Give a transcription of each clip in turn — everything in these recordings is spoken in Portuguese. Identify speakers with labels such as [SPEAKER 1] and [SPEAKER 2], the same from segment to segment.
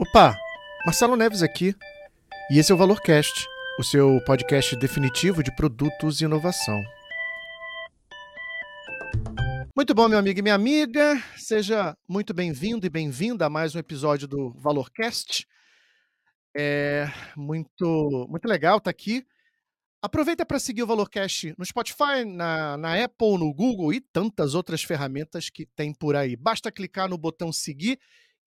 [SPEAKER 1] Opa, Marcelo Neves aqui. E esse é o Valorcast, o seu podcast definitivo de produtos e inovação. Muito bom, meu amigo e minha amiga. Seja muito bem-vindo e bem-vinda a mais um episódio do Valorcast. É muito, muito legal estar aqui. Aproveita para seguir o Valorcast no Spotify, na, na Apple, no Google e tantas outras ferramentas que tem por aí. Basta clicar no botão seguir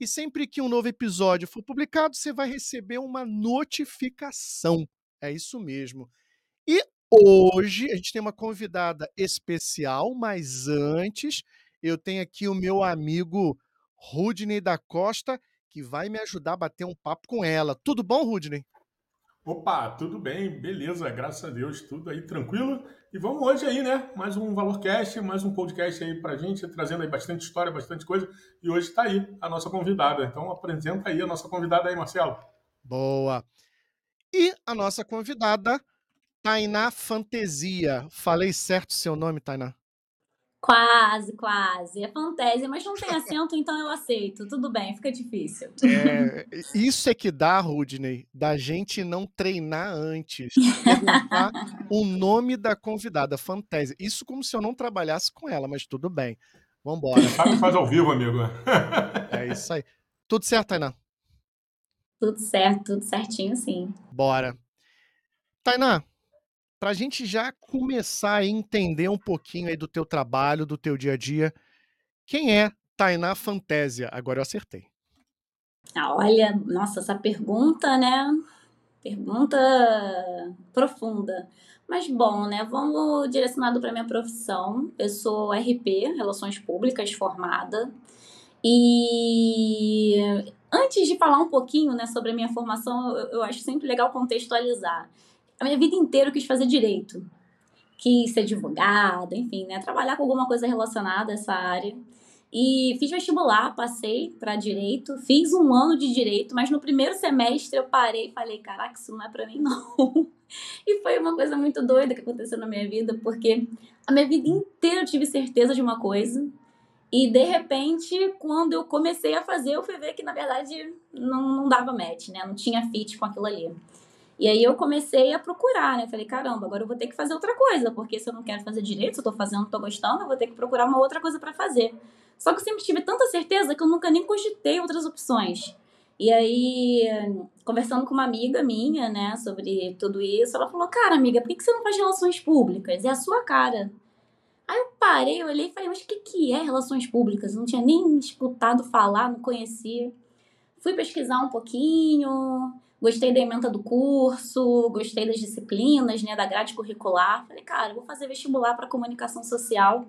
[SPEAKER 1] e sempre que um novo episódio for publicado, você vai receber uma notificação. É isso mesmo. E hoje a gente tem uma convidada especial, mas antes eu tenho aqui o meu amigo Rudney da Costa, que vai me ajudar a bater um papo com ela. Tudo bom, Rudney?
[SPEAKER 2] Opa, tudo bem, beleza, graças a Deus, tudo aí tranquilo. E vamos hoje aí, né? Mais um Valorcast, mais um podcast aí pra gente, trazendo aí bastante história, bastante coisa. E hoje está aí a nossa convidada. Então apresenta aí a nossa convidada aí, Marcelo.
[SPEAKER 1] Boa. E a nossa convidada, Tainá Fantasia. Falei certo seu nome, Tainá?
[SPEAKER 3] Quase, quase. É fantasia, mas não tem acento, então eu aceito. Tudo bem, fica difícil.
[SPEAKER 1] É, isso é que dá, Rudney, da gente não treinar antes. Perguntar o nome da convidada, fantasia. Isso como se eu não trabalhasse com ela, mas tudo bem. Vambora.
[SPEAKER 2] Sabe faz ao vivo, amigo.
[SPEAKER 1] É isso aí. Tudo certo, Tainá?
[SPEAKER 3] Tudo certo, tudo certinho, sim.
[SPEAKER 1] Bora. Tainá, para a gente já começar a entender um pouquinho aí do teu trabalho, do teu dia a dia, quem é Tainá Fantasia? Agora eu acertei.
[SPEAKER 3] Ah, olha, nossa, essa pergunta, né? Pergunta profunda. Mas bom, né? Vamos direcionado para minha profissão. Eu sou RP, Relações Públicas, formada. E antes de falar um pouquinho né, sobre a minha formação, eu, eu acho sempre legal contextualizar a minha vida inteira eu quis fazer direito. Quis ser advogada, enfim, né? Trabalhar com alguma coisa relacionada a essa área. E fiz vestibular, passei para direito, fiz um ano de direito, mas no primeiro semestre eu parei e falei: caraca, isso não é para mim, não. E foi uma coisa muito doida que aconteceu na minha vida, porque a minha vida inteira eu tive certeza de uma coisa, e de repente, quando eu comecei a fazer, eu fui ver que na verdade não, não dava match, né? Não tinha fit com aquilo ali. E aí eu comecei a procurar, né? Falei, caramba, agora eu vou ter que fazer outra coisa, porque se eu não quero fazer direito, se eu tô fazendo, não tô gostando, eu vou ter que procurar uma outra coisa para fazer. Só que eu sempre tive tanta certeza que eu nunca nem cogitei outras opções. E aí, conversando com uma amiga minha, né, sobre tudo isso, ela falou: Cara, amiga, por que você não faz relações públicas? É a sua cara. Aí eu parei, eu olhei e falei: Mas o que, que é relações públicas? Eu não tinha nem escutado falar, não conhecia. Fui pesquisar um pouquinho, Gostei da emenda do curso, gostei das disciplinas, né, da grade curricular. Falei, cara, vou fazer vestibular para comunicação social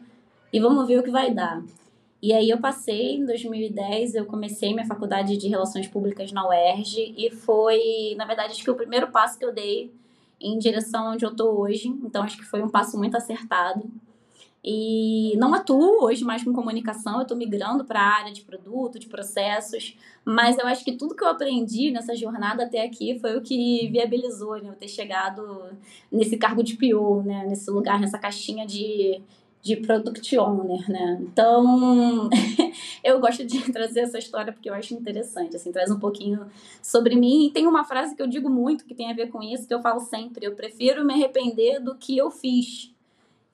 [SPEAKER 3] e vamos ver o que vai dar. E aí eu passei, em 2010, eu comecei minha faculdade de Relações Públicas na UERJ e foi, na verdade, acho que o primeiro passo que eu dei em direção onde eu estou hoje. Então, acho que foi um passo muito acertado. E não atuo hoje mais com comunicação, eu estou migrando para a área de produto, de processos, mas eu acho que tudo que eu aprendi nessa jornada até aqui foi o que viabilizou né, eu ter chegado nesse cargo de PO, né, nesse lugar, nessa caixinha de, de product owner, né? Então, eu gosto de trazer essa história porque eu acho interessante, assim, traz um pouquinho sobre mim. E tem uma frase que eu digo muito que tem a ver com isso, que eu falo sempre, eu prefiro me arrepender do que eu fiz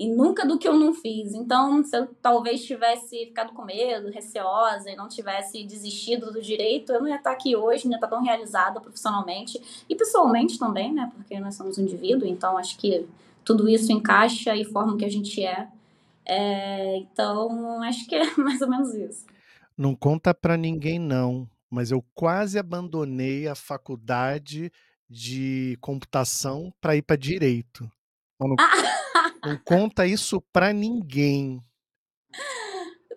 [SPEAKER 3] e nunca do que eu não fiz. Então, se eu talvez tivesse ficado com medo, receosa e não tivesse desistido do direito, eu não ia estar aqui hoje, não ia estar tão realizada profissionalmente e pessoalmente também, né? Porque nós somos um indivíduo, então acho que tudo isso encaixa e forma o que a gente é. é então, acho que é mais ou menos isso.
[SPEAKER 1] Não conta para ninguém, não, mas eu quase abandonei a faculdade de computação para ir para direito. Não, não conta isso pra ninguém.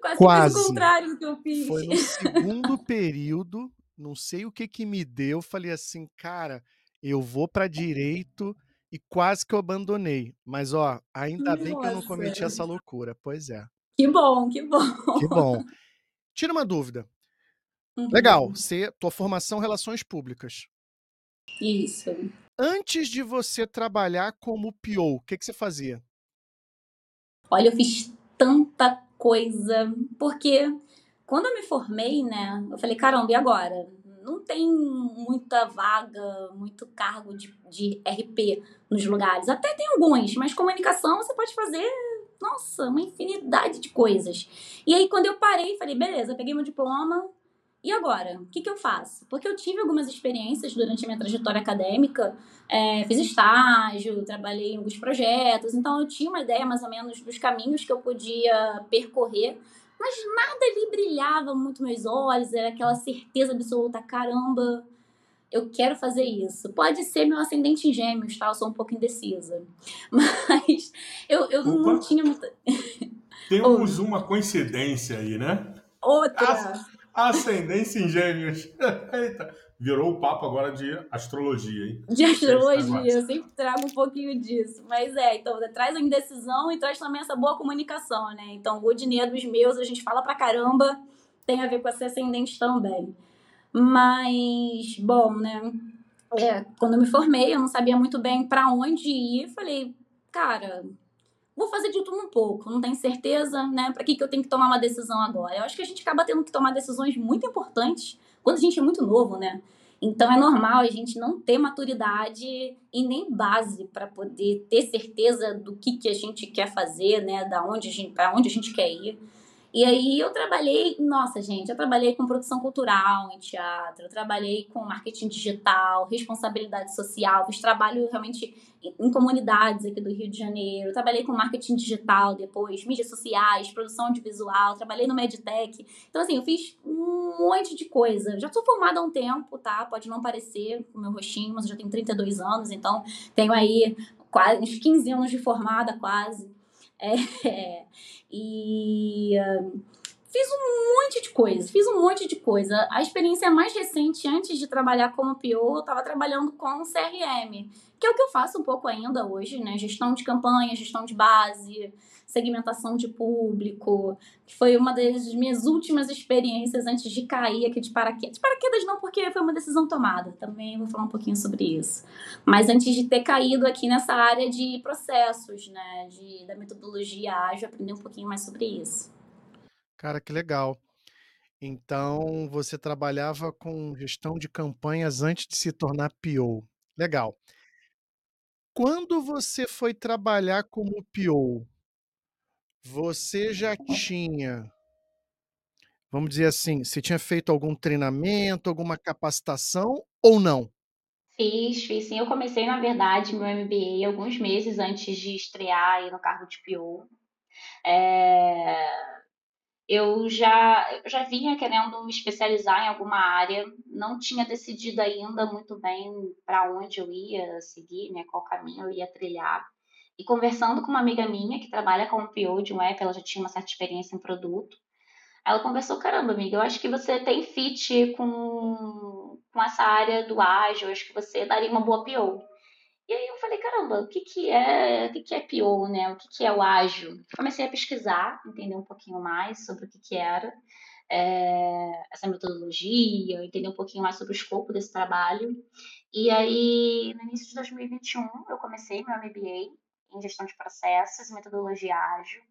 [SPEAKER 3] Quase, Quase. o contrário do que eu fiz.
[SPEAKER 1] Foi no segundo período, não sei o que que me deu, falei assim, cara, eu vou para direito e quase que eu abandonei. Mas ó, ainda Nossa. bem que eu não cometi essa loucura. Pois é.
[SPEAKER 3] Que bom, que bom.
[SPEAKER 1] Que bom. Tira uma dúvida. Uhum. Legal, você, tua formação relações públicas.
[SPEAKER 3] Isso.
[SPEAKER 1] Antes de você trabalhar como PO, o que, que você fazia?
[SPEAKER 3] Olha, eu fiz tanta coisa, porque quando eu me formei, né, eu falei, caramba, e agora? Não tem muita vaga, muito cargo de, de RP nos lugares. Até tem alguns, mas comunicação você pode fazer, nossa, uma infinidade de coisas. E aí, quando eu parei, falei, beleza, peguei meu diploma, e agora? O que, que eu faço? Porque eu tive algumas experiências durante a minha trajetória acadêmica, é, fiz estágio, trabalhei em alguns projetos, então eu tinha uma ideia mais ou menos dos caminhos que eu podia percorrer, mas nada ali brilhava muito meus olhos, era aquela certeza absoluta, caramba, eu quero fazer isso. Pode ser meu ascendente em gêmeos, tá? Eu sou um pouco indecisa. Mas eu, eu não tinha muita.
[SPEAKER 2] Temos uma coincidência aí, né?
[SPEAKER 3] Outra.
[SPEAKER 2] Ascendência em gêmeos. Eita. Virou o papo agora de astrologia, hein?
[SPEAKER 3] De astrologia, eu sempre trago um pouquinho disso. Mas é, então, traz a indecisão e traz também essa boa comunicação, né? Então, o Odinê dos meus, a gente fala pra caramba, tem a ver com esse ascendente também. Mas, bom, né? É, quando eu me formei, eu não sabia muito bem para onde ir. Falei, cara, vou fazer de tudo um pouco, não tenho certeza, né? Para que, que eu tenho que tomar uma decisão agora? Eu acho que a gente acaba tendo que tomar decisões muito importantes quando a gente é muito novo, né? Então é normal a gente não ter maturidade e nem base para poder ter certeza do que, que a gente quer fazer, né? Da onde a gente, para onde a gente quer ir. E aí eu trabalhei, nossa gente, eu trabalhei com produção cultural em teatro, eu trabalhei com marketing digital, responsabilidade social, fiz trabalho realmente em comunidades aqui do Rio de Janeiro, eu trabalhei com marketing digital depois, mídias sociais, produção audiovisual, trabalhei no Meditech. Então, assim, eu fiz um monte de coisa. Já sou formada há um tempo, tá? Pode não parecer o meu rostinho, mas eu já tenho 32 anos, então tenho aí quase uns 15 anos de formada quase. É, e fiz um monte de coisa, fiz um monte de coisa. A experiência mais recente, antes de trabalhar como PO, eu estava trabalhando com CRM, que é o que eu faço um pouco ainda hoje, né? Gestão de campanha, gestão de base, segmentação de público, que foi uma das minhas últimas experiências antes de cair aqui de paraquedas. De paraquedas não, porque foi uma decisão tomada, também vou falar um pouquinho sobre isso. Mas antes de ter caído aqui nessa área de processos, né, de, da metodologia ágil, aprender um pouquinho mais sobre isso.
[SPEAKER 1] Cara, que legal. Então, você trabalhava com gestão de campanhas antes de se tornar PO. Legal. Quando você foi trabalhar como PO, você já tinha vamos dizer assim, você tinha feito algum treinamento, alguma capacitação ou não?
[SPEAKER 3] Fiz, fiz sim. Eu comecei, na verdade, meu MBA alguns meses antes de estrear aí no cargo de PO. É eu já, eu já vinha querendo me especializar em alguma área, não tinha decidido ainda muito bem para onde eu ia seguir, né, qual caminho eu ia trilhar. E conversando com uma amiga minha que trabalha como PO de um app, ela já tinha uma certa experiência em produto. Ela conversou, caramba, amiga, eu acho que você tem fit com, com essa área do ágil, eu acho que você daria uma boa PO. E aí eu falei, caramba, o que, que é o que, que é PO, né? O que, que é o ágil? Comecei a pesquisar, entender um pouquinho mais sobre o que, que era é, essa metodologia, entender um pouquinho mais sobre o escopo desse trabalho. E aí, no início de 2021, eu comecei meu MBA em gestão de processos metodologia ágil.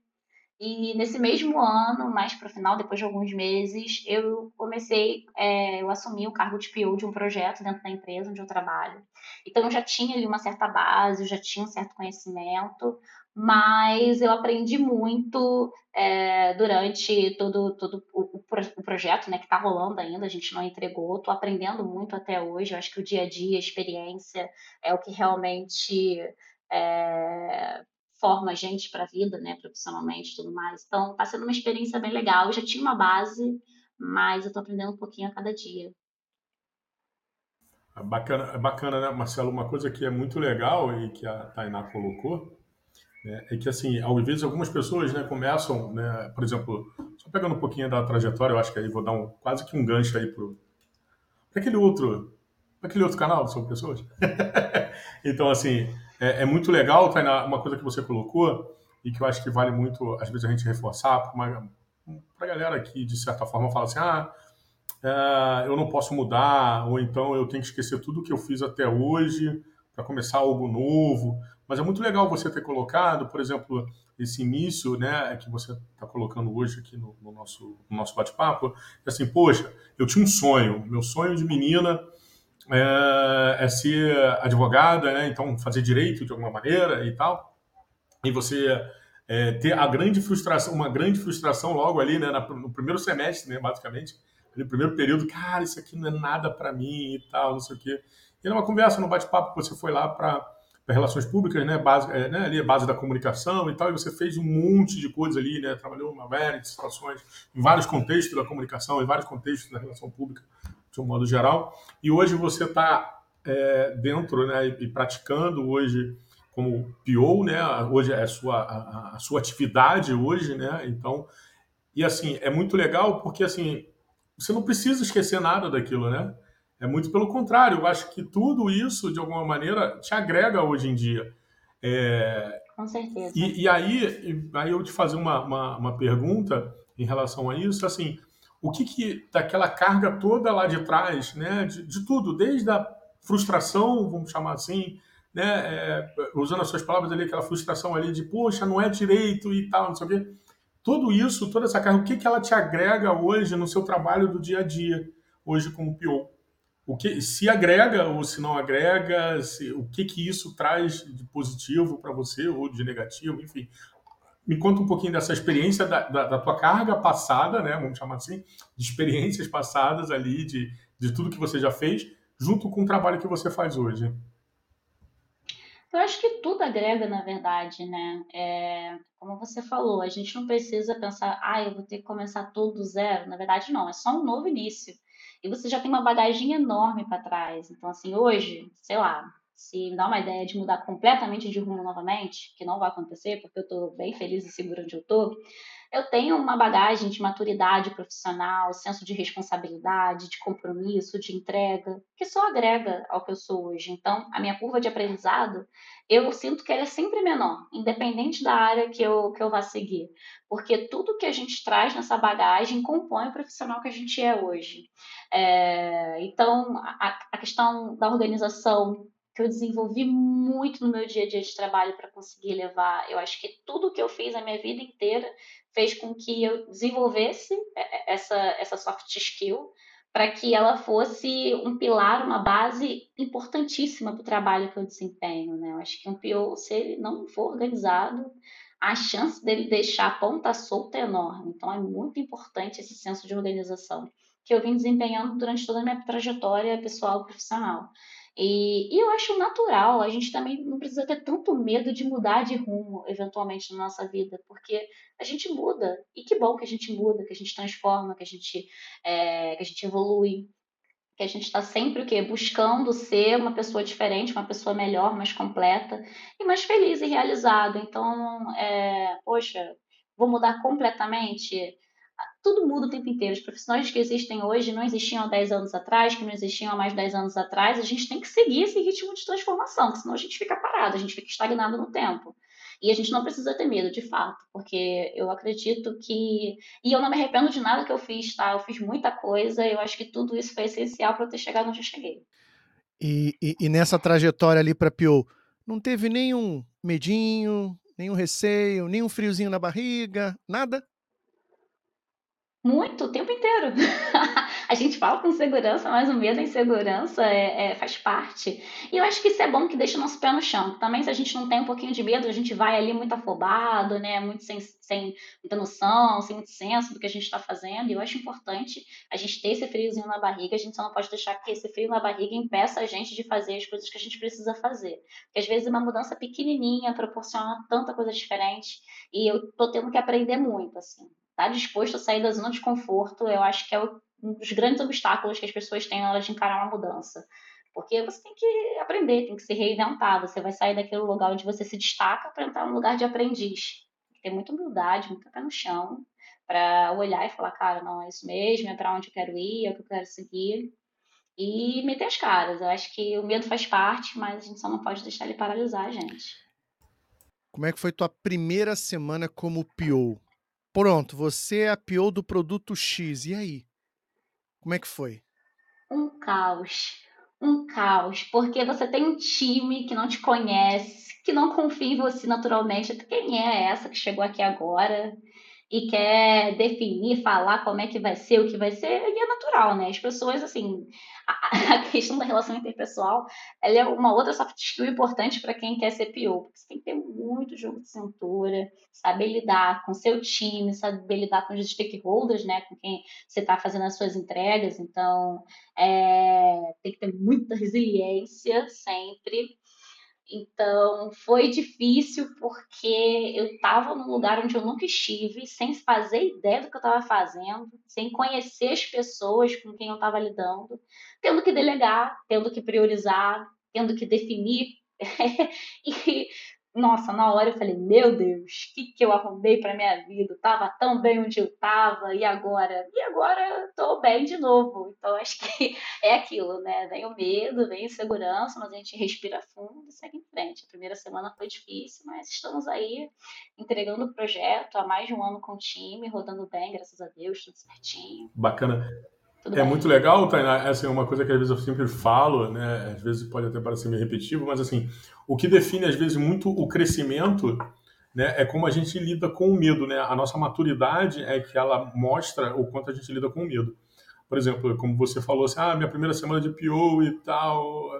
[SPEAKER 3] E nesse mesmo ano, mais para o final, depois de alguns meses, eu comecei, é, eu assumi o cargo de PO de um projeto dentro da empresa onde eu trabalho. Então eu já tinha ali uma certa base, eu já tinha um certo conhecimento, mas eu aprendi muito é, durante todo, todo o, o, projeto né, que está rolando ainda, a gente não entregou, estou aprendendo muito até hoje, eu acho que o dia a dia, a experiência é o que realmente é, forma a gente para a vida, né, profissionalmente e tudo mais. Então, está sendo uma experiência bem legal. Eu já tinha uma base, mas eu estou aprendendo um pouquinho a cada dia.
[SPEAKER 2] É bacana, é bacana, né, Marcelo? Uma coisa que é muito legal e que a Tainá colocou né, é que, assim, às vezes algumas pessoas né, começam, né, por exemplo, só pegando um pouquinho da trajetória, eu acho que aí vou dar um, quase que um gancho aí para aquele outro, aquele outro canal sobre pessoas. então, assim, é, é, muito legal, Tainá, uma coisa que você colocou e que eu acho que vale muito, às vezes, a gente reforçar para a galera que, de certa forma, fala assim, ah, é, eu não posso mudar, ou então eu tenho que esquecer tudo que eu fiz até hoje para começar algo novo. Mas é muito legal você ter colocado, por exemplo, esse início, né, que você está colocando hoje aqui no, no nosso, no nosso bate-papo, assim, poxa, eu tinha um sonho, meu sonho de menina é, é, ser advogada, né, então fazer direito de alguma maneira e tal, e você é, ter a grande frustração, uma grande frustração logo ali, né, no primeiro semestre, né, basicamente, no primeiro período, cara, isso aqui não é nada para mim e tal, não sei o quê. E numa conversa, num bate-papo, você foi lá para relações públicas, né, base, é, né, ali a base da comunicação e tal, e você fez um monte de coisa ali, né, trabalhou uma série de situações, em vários contextos da comunicação, em vários contextos da relação pública, de um modo geral, e hoje você está é, dentro, né, e, praticando hoje como PO, né, hoje é a sua, a, a sua atividade hoje, né, então, e assim, é muito legal porque, assim, você não precisa esquecer nada daquilo, né, é muito pelo contrário, eu acho que tudo isso, de alguma maneira, te agrega hoje em dia.
[SPEAKER 3] É... Com certeza.
[SPEAKER 2] E, e aí, aí eu te fazer uma, uma, uma, pergunta em relação a isso, assim, o que que daquela carga toda lá de trás, né, de, de tudo, desde a frustração, vamos chamar assim, né, é, usando as suas palavras ali, aquela frustração ali de, poxa, não é direito e tal, não sei o quê. Tudo isso, toda essa carga, o que que ela te agrega hoje no seu trabalho do dia a dia, hoje como PO? o que se agrega ou se não agrega, se, o que que isso traz de positivo para você ou de negativo, enfim. Me conta um pouquinho dessa experiência da, da, da, tua carga passada, né, vamos chamar assim, de experiências passadas ali, de, de tudo que você já fez, junto com o trabalho que você faz hoje.
[SPEAKER 3] Eu acho que tudo agrega, na verdade, né? É, como você falou, a gente não precisa pensar, ah, eu vou ter que começar tudo do zero. Na verdade, não, é só um novo início e você já tem uma bagagem enorme para trás. Então, assim, hoje, sei lá, se me dá uma ideia de mudar completamente de rumo novamente, que não vai acontecer, porque eu estou bem feliz e segura onde eu estou, eu tenho uma bagagem de maturidade profissional, senso de responsabilidade, de compromisso, de entrega, que só agrega ao que eu sou hoje. Então, a minha curva de aprendizado, eu sinto que ela é sempre menor, independente da área que eu, que eu vá seguir. Porque tudo que a gente traz nessa bagagem compõe o profissional que a gente é hoje. É, então, a, a questão da organização, que eu desenvolvi muito no meu dia a dia de trabalho para conseguir levar. Eu acho que tudo que eu fiz a minha vida inteira fez com que eu desenvolvesse é, é, essa, essa soft skill para que ela fosse um pilar, uma base importantíssima para o trabalho que eu desempenho. Né? Eu acho que um PO, se ele não for organizado, a chance dele deixar a ponta solta é enorme. Então, é muito importante esse senso de organização que eu vim desempenhando durante toda a minha trajetória pessoal e profissional. E, e, eu acho natural, a gente também não precisa ter tanto medo de mudar de rumo, eventualmente, na nossa vida, porque a gente muda. E que bom que a gente muda, que a gente transforma, que a gente, é, que a gente evolui, que a gente está sempre o quê? buscando ser uma pessoa diferente, uma pessoa melhor, mais completa e mais feliz e realizada. Então, é, poxa, vou mudar completamente? Tudo muda o tempo inteiro. Os profissionais que existem hoje não existiam há 10 anos atrás, que não existiam há mais de 10 anos atrás. A gente tem que seguir esse ritmo de transformação, senão a gente fica parado, a gente fica estagnado no tempo. E a gente não precisa ter medo, de fato, porque eu acredito que. E eu não me arrependo de nada que eu fiz, tá? Eu fiz muita coisa, eu acho que tudo isso foi essencial para eu ter chegado onde eu cheguei.
[SPEAKER 1] E, e, e nessa trajetória ali para Pio, não teve nenhum medinho, nenhum receio, nenhum friozinho na barriga, nada?
[SPEAKER 3] Muito, o tempo inteiro. a gente fala com segurança, mas o medo e insegurança é, é, faz parte. E eu acho que isso é bom que deixa o nosso pé no chão. Também, se a gente não tem um pouquinho de medo, a gente vai ali muito afobado, né? Muito sem, sem muita noção, sem muito senso do que a gente está fazendo. E eu acho importante a gente ter esse friozinho na barriga. A gente só não pode deixar que esse frio na barriga impeça a gente de fazer as coisas que a gente precisa fazer. Porque às vezes uma mudança pequenininha proporciona tanta coisa diferente. E eu tô tendo que aprender muito, assim estar tá disposto a sair da zona de conforto, eu acho que é um dos grandes obstáculos que as pessoas têm na hora de encarar uma mudança. Porque você tem que aprender, tem que se reinventar. Você vai sair daquele lugar onde você se destaca para entrar num lugar de aprendiz. Tem que ter muita humildade, muito pé no chão, para olhar e falar, cara, não, é isso mesmo, é para onde eu quero ir, é o que eu quero seguir. E meter as caras. Eu acho que o medo faz parte, mas a gente só não pode deixar ele paralisar a gente.
[SPEAKER 1] Como é que foi tua primeira semana como PO? Pronto, você é do produto X. E aí? Como é que foi?
[SPEAKER 3] Um caos. Um caos. Porque você tem um time que não te conhece, que não confia em você naturalmente. Quem é essa que chegou aqui agora e quer definir, falar como é que vai ser, o que vai ser, e é natural, né? As pessoas, assim, a, a questão da relação interpessoal, ela é uma outra soft skill importante para quem quer ser PO, porque você tem que ter muito jogo de cintura, saber lidar com seu time, saber lidar com os stakeholders, né? Com quem você está fazendo as suas entregas, então é, tem que ter muita resiliência sempre então, foi difícil porque eu estava num lugar onde eu nunca estive, sem fazer ideia do que eu estava fazendo, sem conhecer as pessoas com quem eu estava lidando, tendo que delegar, tendo que priorizar, tendo que definir. e nossa, na hora eu falei, meu Deus, o que, que eu arrumei para minha vida? Eu tava tão bem onde eu tava, e agora? E agora tô bem de novo. Então acho que é aquilo, né? Vem o medo, vem a insegurança, mas a gente respira fundo e segue em frente. A primeira semana foi difícil, mas estamos aí entregando o projeto há mais de um ano com o time, rodando bem, graças a Deus, tudo certinho.
[SPEAKER 2] Bacana. Tudo é bem. muito legal, Tainá. Essa é uma coisa que às vezes eu sempre falo, né? Às vezes pode até parecer meio repetitivo, mas assim, o que define às vezes muito o crescimento, né, é como a gente lida com o medo, né? A nossa maturidade é que ela mostra o quanto a gente lida com o medo. Por exemplo, como você falou assim, ah, minha primeira semana de PO e tal,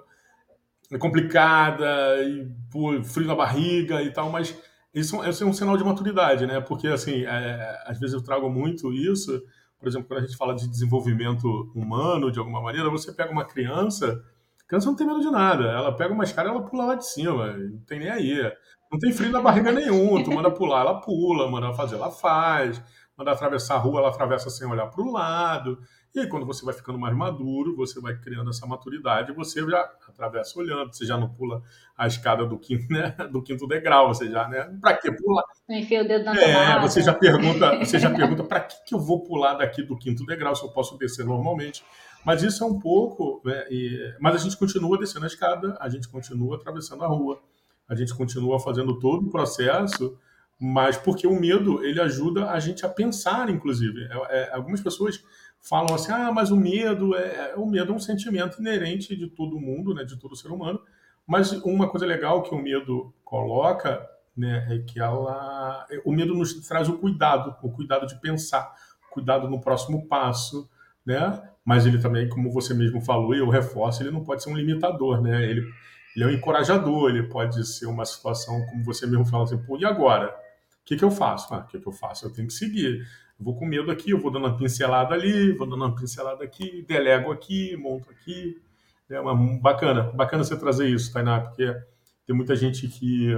[SPEAKER 2] é complicada, e pô, frio na barriga e tal, mas isso, isso é um sinal de maturidade, né? Porque assim, é, às vezes eu trago muito isso por exemplo, quando a gente fala de desenvolvimento humano, de alguma maneira, você pega uma criança, a criança não tem medo de nada. Ela pega uma escada ela pula lá de cima, não tem nem aí. Não tem frio na barriga nenhum. Tu manda pular, ela pula, manda fazer, ela faz. Manda atravessar a rua, ela atravessa sem olhar para o lado. E aí, quando você vai ficando mais maduro, você vai criando essa maturidade, você já atravessa olhando, você já não pula a escada do quinto, né, do quinto degrau, você já, né? Para que pular?
[SPEAKER 3] Enfia o dedo na
[SPEAKER 2] É, tomada. você já pergunta, você já pergunta para que, que eu vou pular daqui do quinto degrau se eu posso descer normalmente. Mas isso é um pouco, né, e, mas a gente continua descendo a escada, a gente continua atravessando a rua, a gente continua fazendo todo o processo mas porque o medo ele ajuda a gente a pensar, inclusive. É, é, algumas pessoas falam assim, ah, mas o medo é o medo é um sentimento inerente de todo mundo, né, de todo ser humano. Mas uma coisa legal que o medo coloca, né, é que ela, o medo nos traz o cuidado, o cuidado de pensar, cuidado no próximo passo, né? Mas ele também, como você mesmo falou e eu reforço, ele não pode ser um limitador, né? Ele, ele é um encorajador, ele pode ser uma situação, como você mesmo fala assim, pô, e agora? O que, que eu faço? Ah, o que, que eu faço? Eu tenho que seguir vou com medo aqui, eu vou dando uma pincelada ali, vou dando uma pincelada aqui, delego aqui, monto aqui. É uma, bacana, bacana você trazer isso, Tainá, porque tem muita gente que,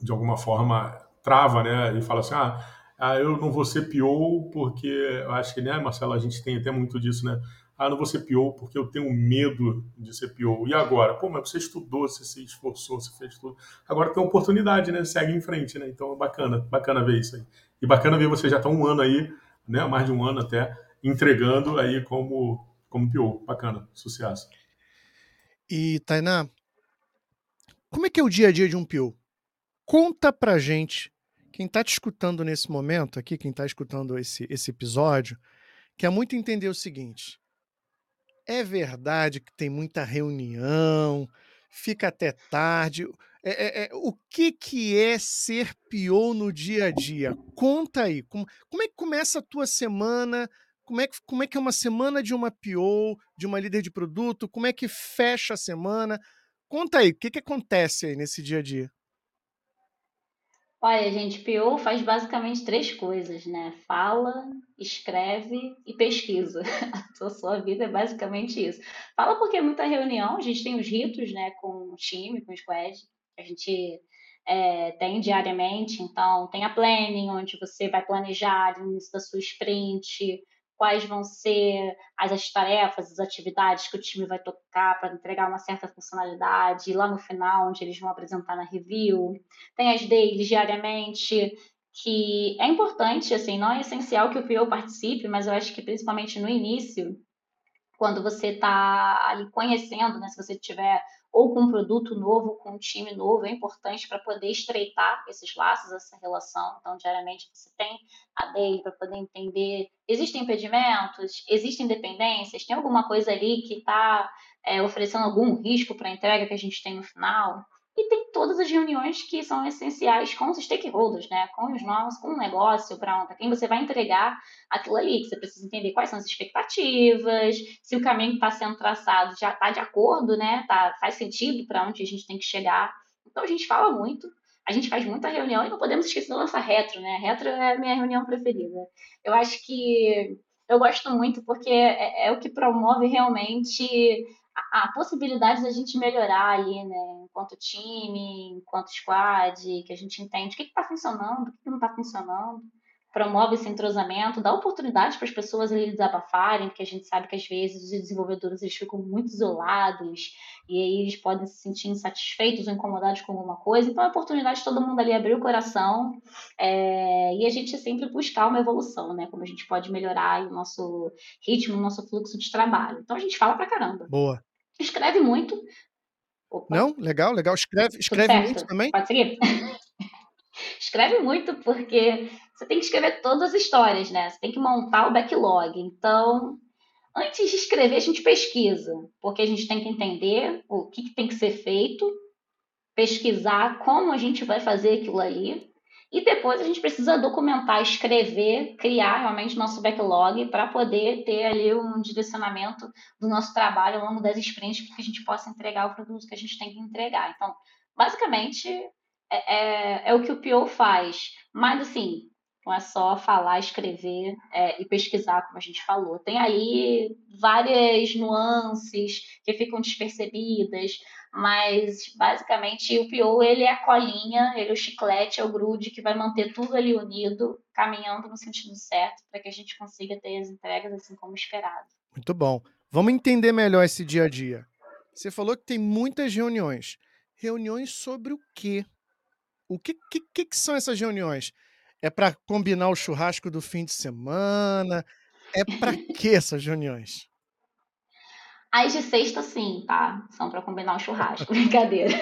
[SPEAKER 2] de alguma forma, trava, né, e fala assim, ah, ah eu não vou ser PO porque, eu acho que, né, Marcelo, a gente tem até muito disso, né, ah, não vou ser PO porque eu tenho medo de ser PO. E agora? Pô, mas você estudou, você se esforçou, você fez tudo. Agora tem oportunidade, né? Segue em frente, né? Então, bacana, bacana ver isso aí. E bacana ver você já está um ano aí, né? Mais de um ano até, entregando aí como, como PO. Bacana, sucesso.
[SPEAKER 1] E, Tainá, como é que é o dia a dia de um PO? Conta pra gente, quem está te escutando nesse momento aqui, quem está escutando esse, esse episódio, quer muito entender o seguinte. É verdade que tem muita reunião, fica até tarde. É, é, é, o que, que é ser PO no dia a dia? Conta aí. Como, como é que começa a tua semana? Como é, que, como é que é uma semana de uma PO, de uma líder de produto? Como é que fecha a semana? Conta aí, o que, que acontece aí nesse dia a dia?
[SPEAKER 3] Olha, gente, PO faz basicamente três coisas, né? Fala, escreve e pesquisa. A sua vida é basicamente isso. Fala porque é muita reunião, a gente tem os ritos, né, com o time, com o squad, a gente é, tem diariamente. Então, tem a planning, onde você vai planejar o início da sua sprint, quais vão ser as, as tarefas, as atividades que o time vai tocar para entregar uma certa funcionalidade, lá no final, onde eles vão apresentar na review. Tem as dailies diariamente, que é importante, assim, não é essencial que o PO participe, mas eu acho que principalmente no início, quando você está ali conhecendo, né, se você tiver ou com um produto novo, com um time novo, é importante para poder estreitar esses laços, essa relação. Então, diariamente você tem a DEI para poder entender, existem impedimentos, existem dependências, tem alguma coisa ali que está é, oferecendo algum risco para a entrega que a gente tem no final. E tem todas as reuniões que são essenciais com os stakeholders, né? Com os nossos, com o negócio, para quem você vai entregar aquilo ali, que você precisa entender quais são as expectativas, se o caminho que está sendo traçado já está de acordo, né? Tá, faz sentido para onde a gente tem que chegar. Então a gente fala muito, a gente faz muita reunião e não podemos esquecer da nossa retro, né? Retro é a minha reunião preferida. Eu acho que eu gosto muito porque é, é o que promove realmente a, possibilidade da gente melhorar ali, né? Enquanto time, enquanto squad, que a gente entende o que está funcionando, o que, que não está funcionando promove esse entrosamento, dá oportunidade para as pessoas ali desabafarem, porque a gente sabe que às vezes os desenvolvedores eles ficam muito isolados e aí eles podem se sentir insatisfeitos ou incomodados com alguma coisa. Então é oportunidade de todo mundo ali abrir o coração é, e a gente sempre buscar uma evolução, né? Como a gente pode melhorar o nosso ritmo, o nosso fluxo de trabalho. Então a gente fala pra caramba.
[SPEAKER 1] Boa.
[SPEAKER 3] Escreve muito.
[SPEAKER 1] Opa. Não, legal, legal. Escreve, escreve muito também.
[SPEAKER 3] Pode seguir. escreve muito porque você tem que escrever todas as histórias, né? Você tem que montar o backlog. Então, antes de escrever, a gente pesquisa, porque a gente tem que entender o que, que tem que ser feito, pesquisar como a gente vai fazer aquilo ali. E depois a gente precisa documentar, escrever, criar realmente nosso backlog para poder ter ali um direcionamento do nosso trabalho ao longo das sprints para que a gente possa entregar o produto que a gente tem que entregar. Então, basicamente, é, é, é o que o PO faz. Mas, assim, não é só falar, escrever é, e pesquisar, como a gente falou. Tem aí várias nuances que ficam despercebidas, mas basicamente o PO ele é a colinha, ele é o chiclete, é o grude que vai manter tudo ali unido, caminhando no sentido certo, para que a gente consiga ter as entregas assim como esperado.
[SPEAKER 1] Muito bom. Vamos entender melhor esse dia a dia. Você falou que tem muitas reuniões. Reuniões sobre o quê? O que, que, que são essas reuniões? É para combinar o churrasco do fim de semana? É para que essas reuniões?
[SPEAKER 3] As de sexta, sim, tá? São para combinar o churrasco, brincadeira.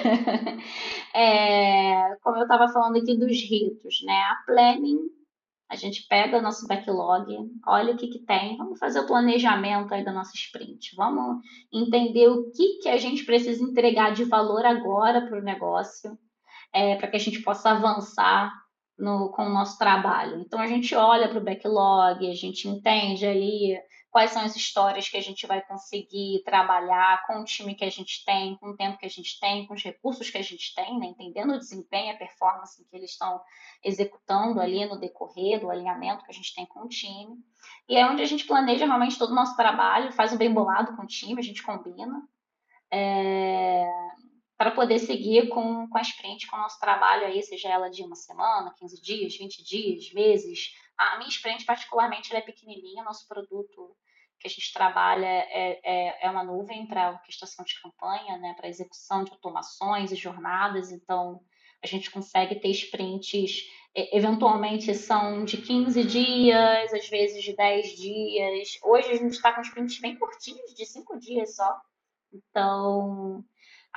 [SPEAKER 3] É, como eu estava falando aqui dos ritos, né? A planning, a gente pega nosso backlog, olha o que, que tem, vamos fazer o planejamento aí da nossa sprint, vamos entender o que, que a gente precisa entregar de valor agora para o negócio, é, para que a gente possa avançar no, com o nosso trabalho. Então a gente olha para o backlog, a gente entende ali quais são as histórias que a gente vai conseguir trabalhar com o time que a gente tem, com o tempo que a gente tem, com os recursos que a gente tem, né? entendendo o desempenho, a performance que eles estão executando ali no decorrer do alinhamento que a gente tem com o time. E é onde a gente planeja realmente todo o nosso trabalho, faz um bem bolado com o time, a gente combina. É para poder seguir com, com a sprint, com o nosso trabalho aí, seja ela de uma semana, 15 dias, 20 dias, meses. A minha sprint, particularmente, é pequenininha, nosso produto que a gente trabalha é, é, é uma nuvem para orquestração de campanha, né, para execução de automações e jornadas, então a gente consegue ter sprints, eventualmente são de 15 dias, às vezes de 10 dias. Hoje a gente está com sprints bem curtinhos, de 5 dias só. Então,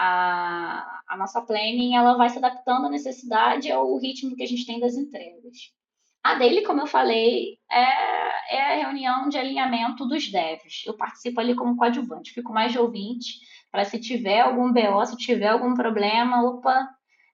[SPEAKER 3] a, a nossa planning ela vai se adaptando à necessidade ao ritmo que a gente tem das entregas. A dele, como eu falei, é, é a reunião de alinhamento dos devs. Eu participo ali como coadjuvante, fico mais de ouvinte, para se tiver algum BO, se tiver algum problema, opa,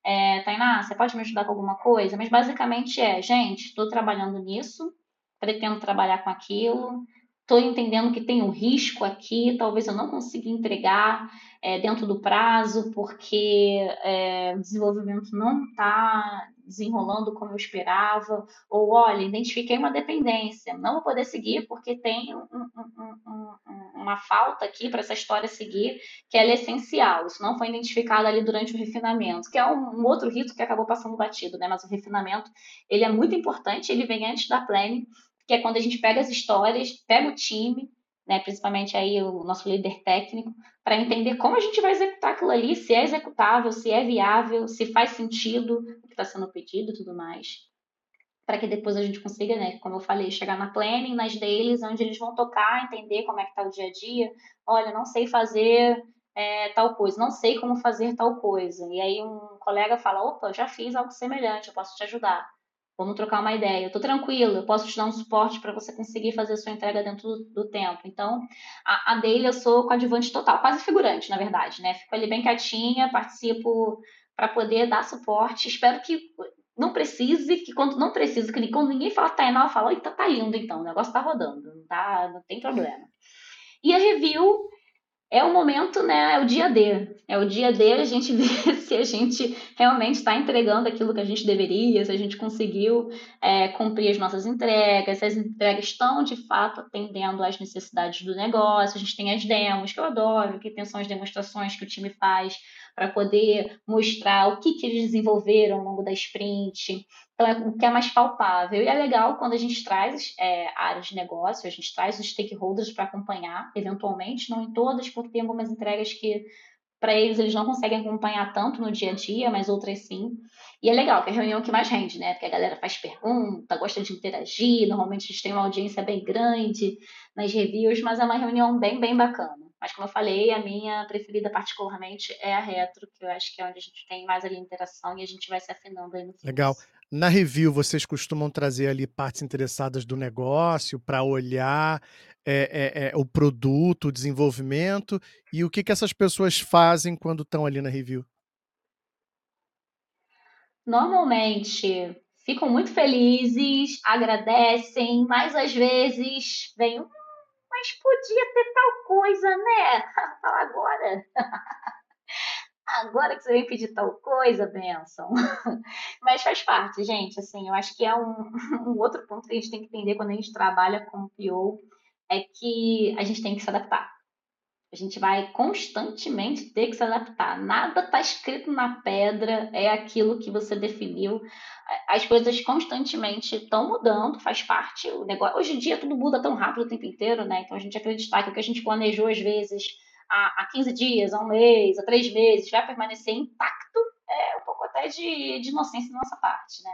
[SPEAKER 3] é, Tainá, você pode me ajudar com alguma coisa? Mas basicamente é, gente, estou trabalhando nisso, pretendo trabalhar com aquilo, estou entendendo que tem um risco aqui, talvez eu não consiga entregar é, dentro do prazo, porque é, o desenvolvimento não está desenrolando como eu esperava, ou olha, identifiquei uma dependência, não vou poder seguir porque tem um, um, um, uma falta aqui para essa história seguir, que ela é essencial, isso não foi identificado ali durante o refinamento, que é um, outro rito que acabou passando batido, né? mas o refinamento ele é muito importante, ele vem antes da planning, que é quando a gente pega as histórias, pega o time, né, principalmente aí o nosso líder técnico, para entender como a gente vai executar aquilo ali, se é executável, se é viável, se faz sentido o que está sendo pedido e tudo mais. Para que depois a gente consiga, né, como eu falei, chegar na planning, nas dailies, onde eles vão tocar, entender como é que está o dia a dia. Olha, não sei fazer é, tal coisa, não sei como fazer tal coisa. E aí um colega fala, opa, já fiz algo semelhante, eu posso te ajudar. Vamos trocar uma ideia. Eu estou tranquilo, eu posso te dar um suporte para você conseguir fazer a sua entrega dentro do, do tempo. Então, a, a dele eu sou coadjuvante total, quase figurante, na verdade, né? Fico ali bem quietinha, participo para poder dar suporte. Espero que não precise, que quando não precisa, que quando ninguém fala Tainá, eu falo, tá, tá indo então, o negócio tá rodando, não, tá, não tem problema. E a review é o momento, né? É o dia D. É o dia D a gente ver se a gente realmente está entregando aquilo que a gente deveria, se a gente conseguiu é, cumprir as nossas entregas, se as entregas estão de fato atendendo às necessidades do negócio. A gente tem as demos, que eu adoro, que são as demonstrações que o time faz para poder mostrar o que, que eles desenvolveram ao longo da sprint. Então, é o que é mais palpável. E é legal quando a gente traz é, áreas de negócio, a gente traz os stakeholders para acompanhar, eventualmente, não em todas, porque tem algumas entregas que, para eles, eles não conseguem acompanhar tanto no dia a dia, mas outras sim. E é legal, que é a reunião que mais rende, né? Porque a galera faz pergunta, gosta de interagir, normalmente a gente tem uma audiência bem grande nas reviews, mas é uma reunião bem, bem bacana. Mas, como eu falei, a minha preferida particularmente é a retro, que eu acho que é onde a gente tem mais ali interação e a gente vai se afinando aí no fluxo.
[SPEAKER 1] Legal. Na review, vocês costumam trazer ali partes interessadas do negócio para olhar é, é, é, o produto, o desenvolvimento e o que, que essas pessoas fazem quando estão ali na review?
[SPEAKER 3] Normalmente ficam muito felizes, agradecem, mas às vezes vem um mas podia ter tal coisa, né? Fala agora. Agora que você vem pedir tal coisa, benção. Mas faz parte, gente. Assim, eu acho que é um, um outro ponto que a gente tem que entender quando a gente trabalha com PO é que a gente tem que se adaptar. A gente vai constantemente ter que se adaptar. Nada está escrito na pedra, é aquilo que você definiu. As coisas constantemente estão mudando, faz parte. O negócio, hoje em dia tudo muda tão rápido o tempo inteiro, né? Então a gente acreditar que o que a gente planejou às vezes há, há 15 dias, há um mês, há três meses, vai permanecer intacto, é um pouco até de, de inocência da nossa parte, né?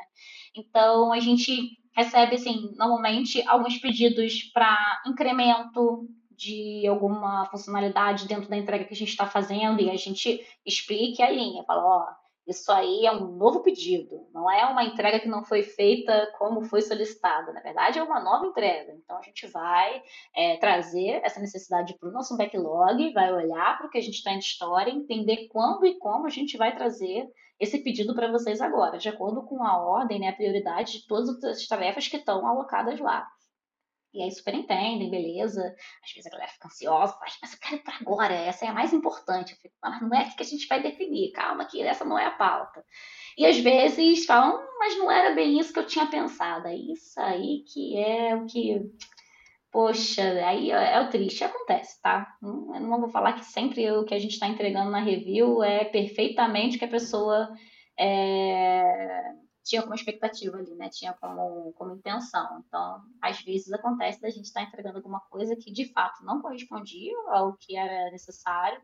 [SPEAKER 3] Então a gente recebe, assim, normalmente alguns pedidos para incremento de alguma funcionalidade dentro da entrega que a gente está fazendo e a gente explique a linha, fala, ó, isso aí é um novo pedido, não é uma entrega que não foi feita como foi solicitada. Na verdade, é uma nova entrega. Então, a gente vai é, trazer essa necessidade para o nosso backlog, vai olhar para o que a gente está em história, entender quando e como a gente vai trazer esse pedido para vocês agora, de acordo com a ordem, né, a prioridade de todas as tarefas que estão alocadas lá. E aí super entendem, beleza. Às vezes a galera fica ansiosa, fala, mas eu quero para agora, essa é a mais importante. Eu fico, mas não é que a gente vai definir, calma que essa não é a pauta. E às vezes falam, mas não era bem isso que eu tinha pensado. É isso aí que é o que. Poxa, aí é, é o triste, acontece, tá? Eu não vou falar que sempre o que a gente está entregando na review é perfeitamente que a pessoa é, tinha como expectativa ali, né? Tinha como, como intenção. Então, às vezes acontece da gente estar tá entregando alguma coisa que de fato não correspondia ao que era necessário.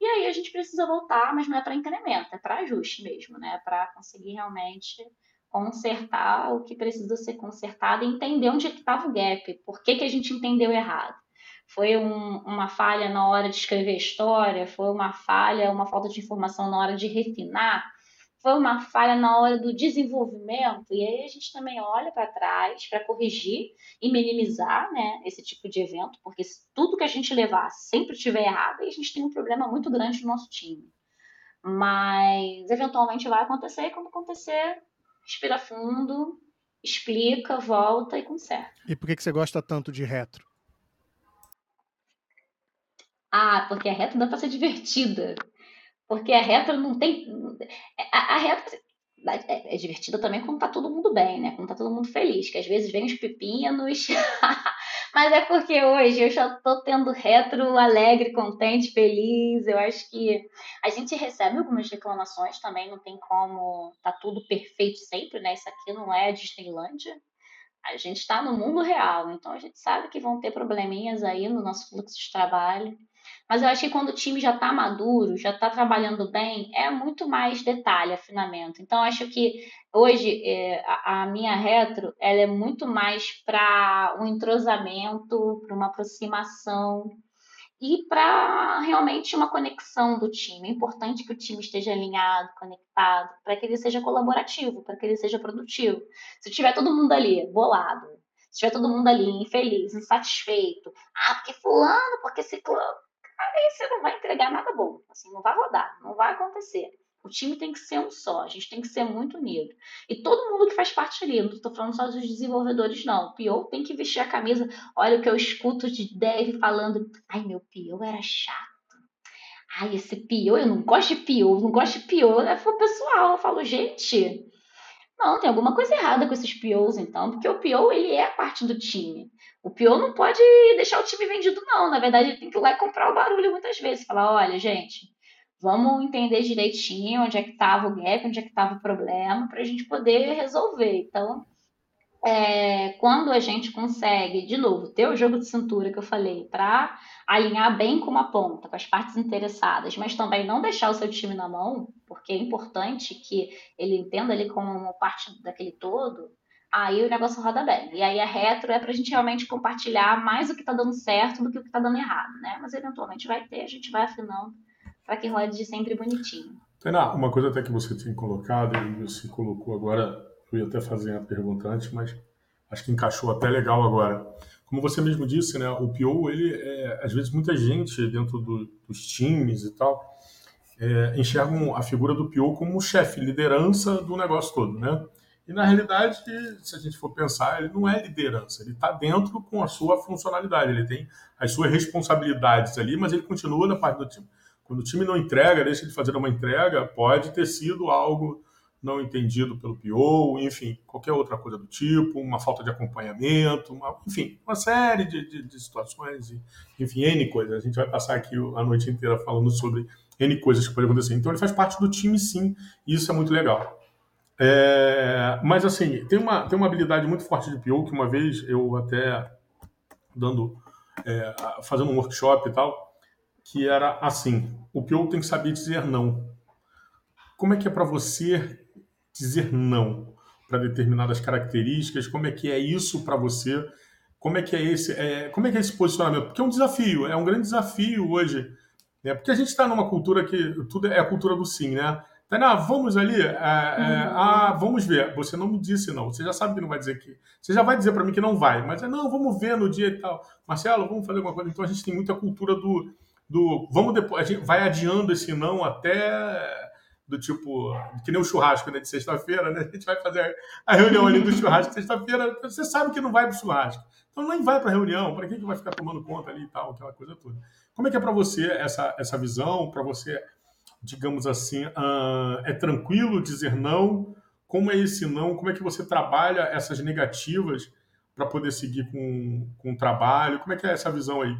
[SPEAKER 3] E aí a gente precisa voltar, mas não é para incremento, é para ajuste mesmo, né? Para conseguir realmente consertar o que precisa ser consertado e entender onde é que estava o gap, por que, que a gente entendeu errado. Foi um, uma falha na hora de escrever a história, foi uma falha, uma falta de informação na hora de refinar foi uma falha na hora do desenvolvimento, e aí a gente também olha para trás para corrigir e minimizar né, esse tipo de evento, porque se tudo que a gente levar sempre estiver errado, aí a gente tem um problema muito grande no nosso time. Mas eventualmente vai acontecer, e quando acontecer, respira fundo, explica, volta e conserta.
[SPEAKER 1] E por que, que você gosta tanto de retro?
[SPEAKER 3] Ah, porque a retro dá para ser divertida. Porque a retro não tem. A, a retro é, é divertida também quando tá todo mundo bem, né? Quando tá todo mundo feliz, que às vezes vem os pepinos. Mas é porque hoje eu já tô tendo retro alegre, contente, feliz. Eu acho que a gente recebe algumas reclamações também, não tem como tá tudo perfeito sempre, né? Isso aqui não é Disneylândia. A gente está no mundo real, então a gente sabe que vão ter probleminhas aí no nosso fluxo de trabalho. Mas eu acho que quando o time já está maduro, já está trabalhando bem, é muito mais detalhe, afinamento. Então, acho que hoje é, a, a, minha retro ela é muito mais para um entrosamento, para uma aproximação e para realmente uma conexão do time. É importante que o time esteja alinhado, conectado, para que ele seja colaborativo, para que ele seja produtivo. Se tiver todo mundo ali bolado, se tiver todo mundo ali infeliz, insatisfeito, ah, porque fulano, porque ciclano, aí você não vai entregar nada bom, assim, não vai rodar, não vai acontecer. O time tem que ser um só, a gente tem que ser muito unido. E todo mundo que faz parte ali, não estou falando só dos desenvolvedores, não. O Pio tem que vestir a camisa. Olha o que eu escuto de dev falando. Ai, meu Pio era chato. Ai, esse Pio, eu não gosto de Pio, não gosto de Pio. É o pessoal. Eu falo, gente, não, tem alguma coisa errada com esses POs, então, porque o PO, ele é parte do time. O PO não pode deixar o time vendido, não. Na verdade, ele tem que ir lá e comprar o barulho muitas vezes. Falar, olha, gente, vamos entender direitinho onde é que estava o gap, onde é que estava o problema, para a gente poder resolver. Então, é, quando a gente consegue, de novo, ter o jogo de cintura que eu falei, para alinhar bem com uma ponta, com as partes interessadas, mas também não deixar o seu time na mão, porque é importante que ele entenda ali como uma parte daquele todo, aí o negócio roda bem. E aí a retro é para a gente realmente compartilhar mais o que está dando certo do que o que está dando errado, né? Mas eventualmente vai ter, a gente vai afinando para que rode sempre bonitinho.
[SPEAKER 2] Tainá, uma coisa até que você tinha colocado, e você colocou agora, eu ia até fazer a pergunta antes, mas acho que encaixou até legal agora. Como você mesmo disse, né, o PO, ele é, às vezes muita gente dentro do, dos times e tal, é, enxergam a figura do PO como chefe, liderança do negócio todo, né? E na realidade, se a gente for pensar, ele não é liderança, ele está dentro com a sua funcionalidade, ele tem as suas responsabilidades ali, mas ele continua na parte do time. Quando o time não entrega, deixa de fazer uma entrega, pode ter sido algo não entendido pelo PO, enfim, qualquer outra coisa do tipo, uma falta de acompanhamento, uma, enfim, uma série de, de, de situações, enfim, N coisas. A gente vai passar aqui a noite inteira falando sobre N coisas que podem acontecer. Então ele faz parte do time, sim, e isso é muito legal. É, mas assim, tem uma, tem uma habilidade muito forte de PO que uma vez eu até dando, é, fazendo um workshop e tal, que era assim: o PO tem que saber dizer não. Como é que é para você dizer não para determinadas características? Como é que é isso para você? Como é que é esse, é, como é que é esse posicionamento? Porque é um desafio, é um grande desafio hoje, né? Porque a gente está numa cultura que tudo é a cultura do sim, né? Tainá, vamos ali, é, é, uhum. ah, vamos ver. Você não me disse não, você já sabe que não vai dizer que, você já vai dizer para mim que não vai, mas é não, vamos ver no dia e tal. Marcelo, vamos fazer alguma coisa. Então a gente tem muita cultura do, do, vamos depois, a gente vai adiando esse não até do tipo, que nem o churrasco né, de sexta-feira, né? A gente vai fazer a reunião ali do churrasco sexta-feira, você sabe que não vai para o churrasco. Então nem vai para a reunião, para quem que vai ficar tomando conta ali e tal, aquela coisa toda. Como é que é para você essa, essa visão? Para você, digamos assim, uh, é tranquilo dizer não? Como é esse não? Como é que você trabalha essas negativas para poder seguir com, com o trabalho? Como é que é essa visão aí?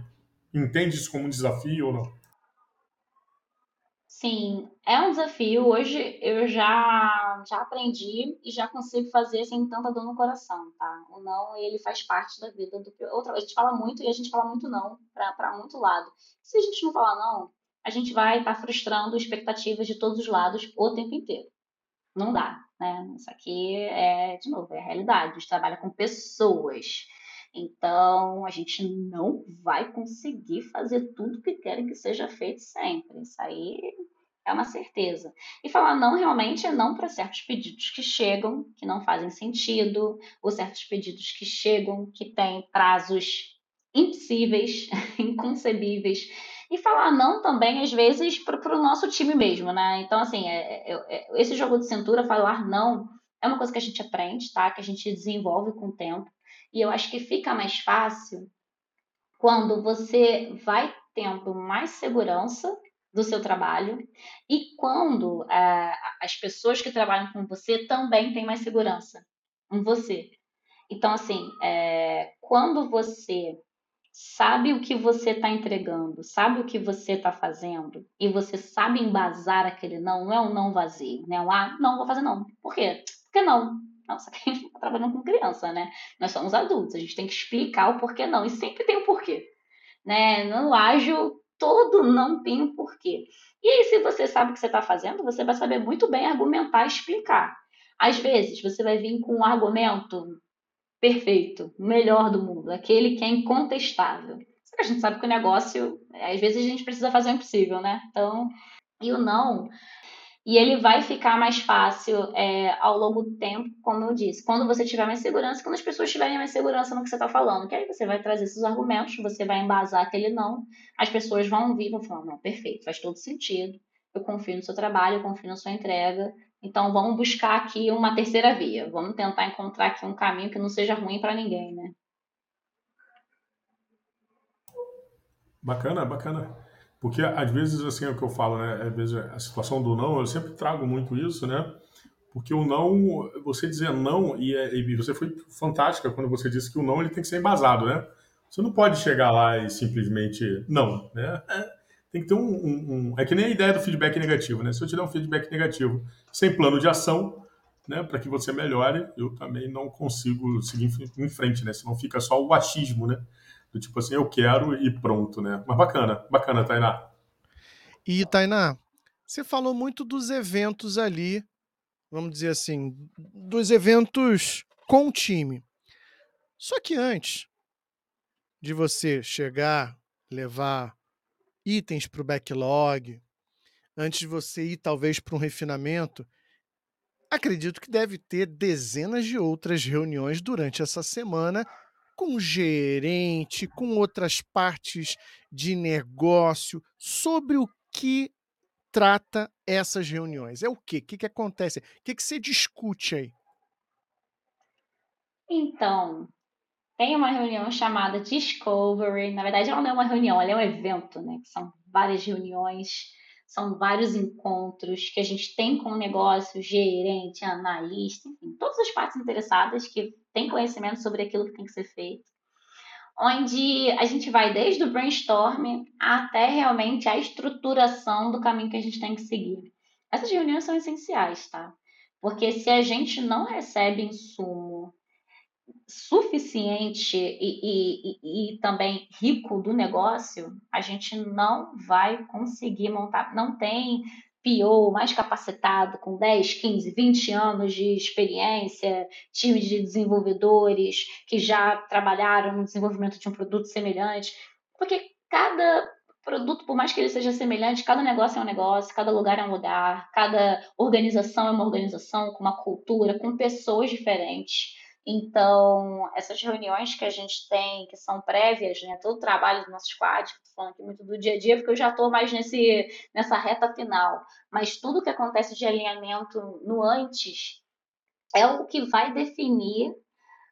[SPEAKER 2] Entende isso como um desafio ou não?
[SPEAKER 3] Sim, é um desafio. Hoje eu já já aprendi e já consigo fazer sem tanta dor no coração, tá? O não, ele faz parte da vida do outra, a gente fala muito e a gente fala muito não para muito lado. Se a gente não falar não, a gente vai estar tá frustrando expectativas de todos os lados o tempo inteiro. Não dá, né? Isso aqui é, de novo, é a realidade. A gente trabalha com pessoas. Então, a gente não vai conseguir fazer tudo que querem que seja feito sempre. Isso aí é uma certeza. E falar não realmente é não para certos pedidos que chegam, que não fazem sentido, ou certos pedidos que chegam, que têm prazos impossíveis, inconcebíveis. E falar não também, às vezes, para o nosso time mesmo, né? Então, assim, é, é, é, esse jogo de cintura, falar não, é uma coisa que a gente aprende, tá? Que a gente desenvolve com o tempo. E eu acho que fica mais fácil quando você vai tendo mais segurança do seu trabalho e quando uh, as pessoas que trabalham com você também têm mais segurança em você. Então, assim, é, quando você sabe o que você está entregando, sabe o que você está fazendo e você sabe embasar aquele não, não é um não vazio, né? Um ah, não vou fazer não. Por quê? Porque não. Nossa, que a gente está trabalhando com criança, né? Nós somos adultos, a gente tem que explicar o porquê não. E sempre tem o um porquê. Né? No ágil, todo não tem um porquê. E aí, se você sabe o que você está fazendo, você vai saber muito bem argumentar e explicar. Às vezes, você vai vir com um argumento perfeito, melhor do mundo, aquele que é incontestável. A gente sabe que o negócio, às vezes a gente precisa fazer o impossível, né? Então, e o não e ele vai ficar mais fácil é, ao longo do tempo, como eu disse. Quando você tiver mais segurança, quando as pessoas tiverem mais segurança no que você está falando, que aí você vai trazer esses argumentos, você vai embasar aquele não, as pessoas vão vir e vão falar, não, perfeito, faz todo sentido, eu confio no seu trabalho, eu confio na sua entrega. Então vamos buscar aqui uma terceira via. Vamos tentar encontrar aqui um caminho que não seja ruim para ninguém, né?
[SPEAKER 2] Bacana, bacana. Porque às vezes assim é o que eu falo, né? Às vezes a situação do não, eu sempre trago muito isso, né? Porque o não, você dizer não, e, é, e você foi fantástica quando você disse que o não ele tem que ser embasado, né? Você não pode chegar lá e simplesmente não, né? É, tem que ter um, um, um, É que nem a ideia do feedback negativo, né? Se eu te der um feedback negativo sem plano de ação, né, para que você melhore, eu também não consigo seguir em frente, né? Senão fica só o achismo, né? Do tipo assim, eu quero e pronto, né? Mas bacana, bacana, Tainá.
[SPEAKER 1] E, Tainá, você falou muito dos eventos ali, vamos dizer assim, dos eventos com o time. Só que antes de você chegar, levar itens para o backlog, antes de você ir talvez para um refinamento, acredito que deve ter dezenas de outras reuniões durante essa semana com gerente, com outras partes de negócio, sobre o que trata essas reuniões? É o quê? O que, que acontece? O que, que você discute aí?
[SPEAKER 3] Então, tem uma reunião chamada Discovery. Na verdade, ela não é uma reunião, ela é um evento, né? São várias reuniões, são vários encontros que a gente tem com o negócio, gerente, analista, enfim, todas as partes interessadas que têm conhecimento sobre aquilo que tem que ser feito onde a gente vai desde o brainstorm até realmente a estruturação do caminho que a gente tem que seguir. Essas reuniões são essenciais, tá? Porque se a gente não recebe insumo suficiente e, e, e, também rico do negócio, a gente não vai conseguir montar. Não tem PO mais capacitado, com 10, 15, 20 anos de experiência, time de desenvolvedores que já trabalharam no desenvolvimento de um produto semelhante, porque cada produto, por mais que ele seja semelhante, cada negócio é um negócio, cada lugar é um lugar, cada organização é uma organização com uma cultura, com pessoas diferentes. Então, essas reuniões que a gente tem, que são prévias, né, todo o trabalho do nosso squad, estou falando aqui muito do dia a dia, porque eu já estou mais nesse, nessa reta final, mas tudo que acontece de alinhamento no antes é o que vai definir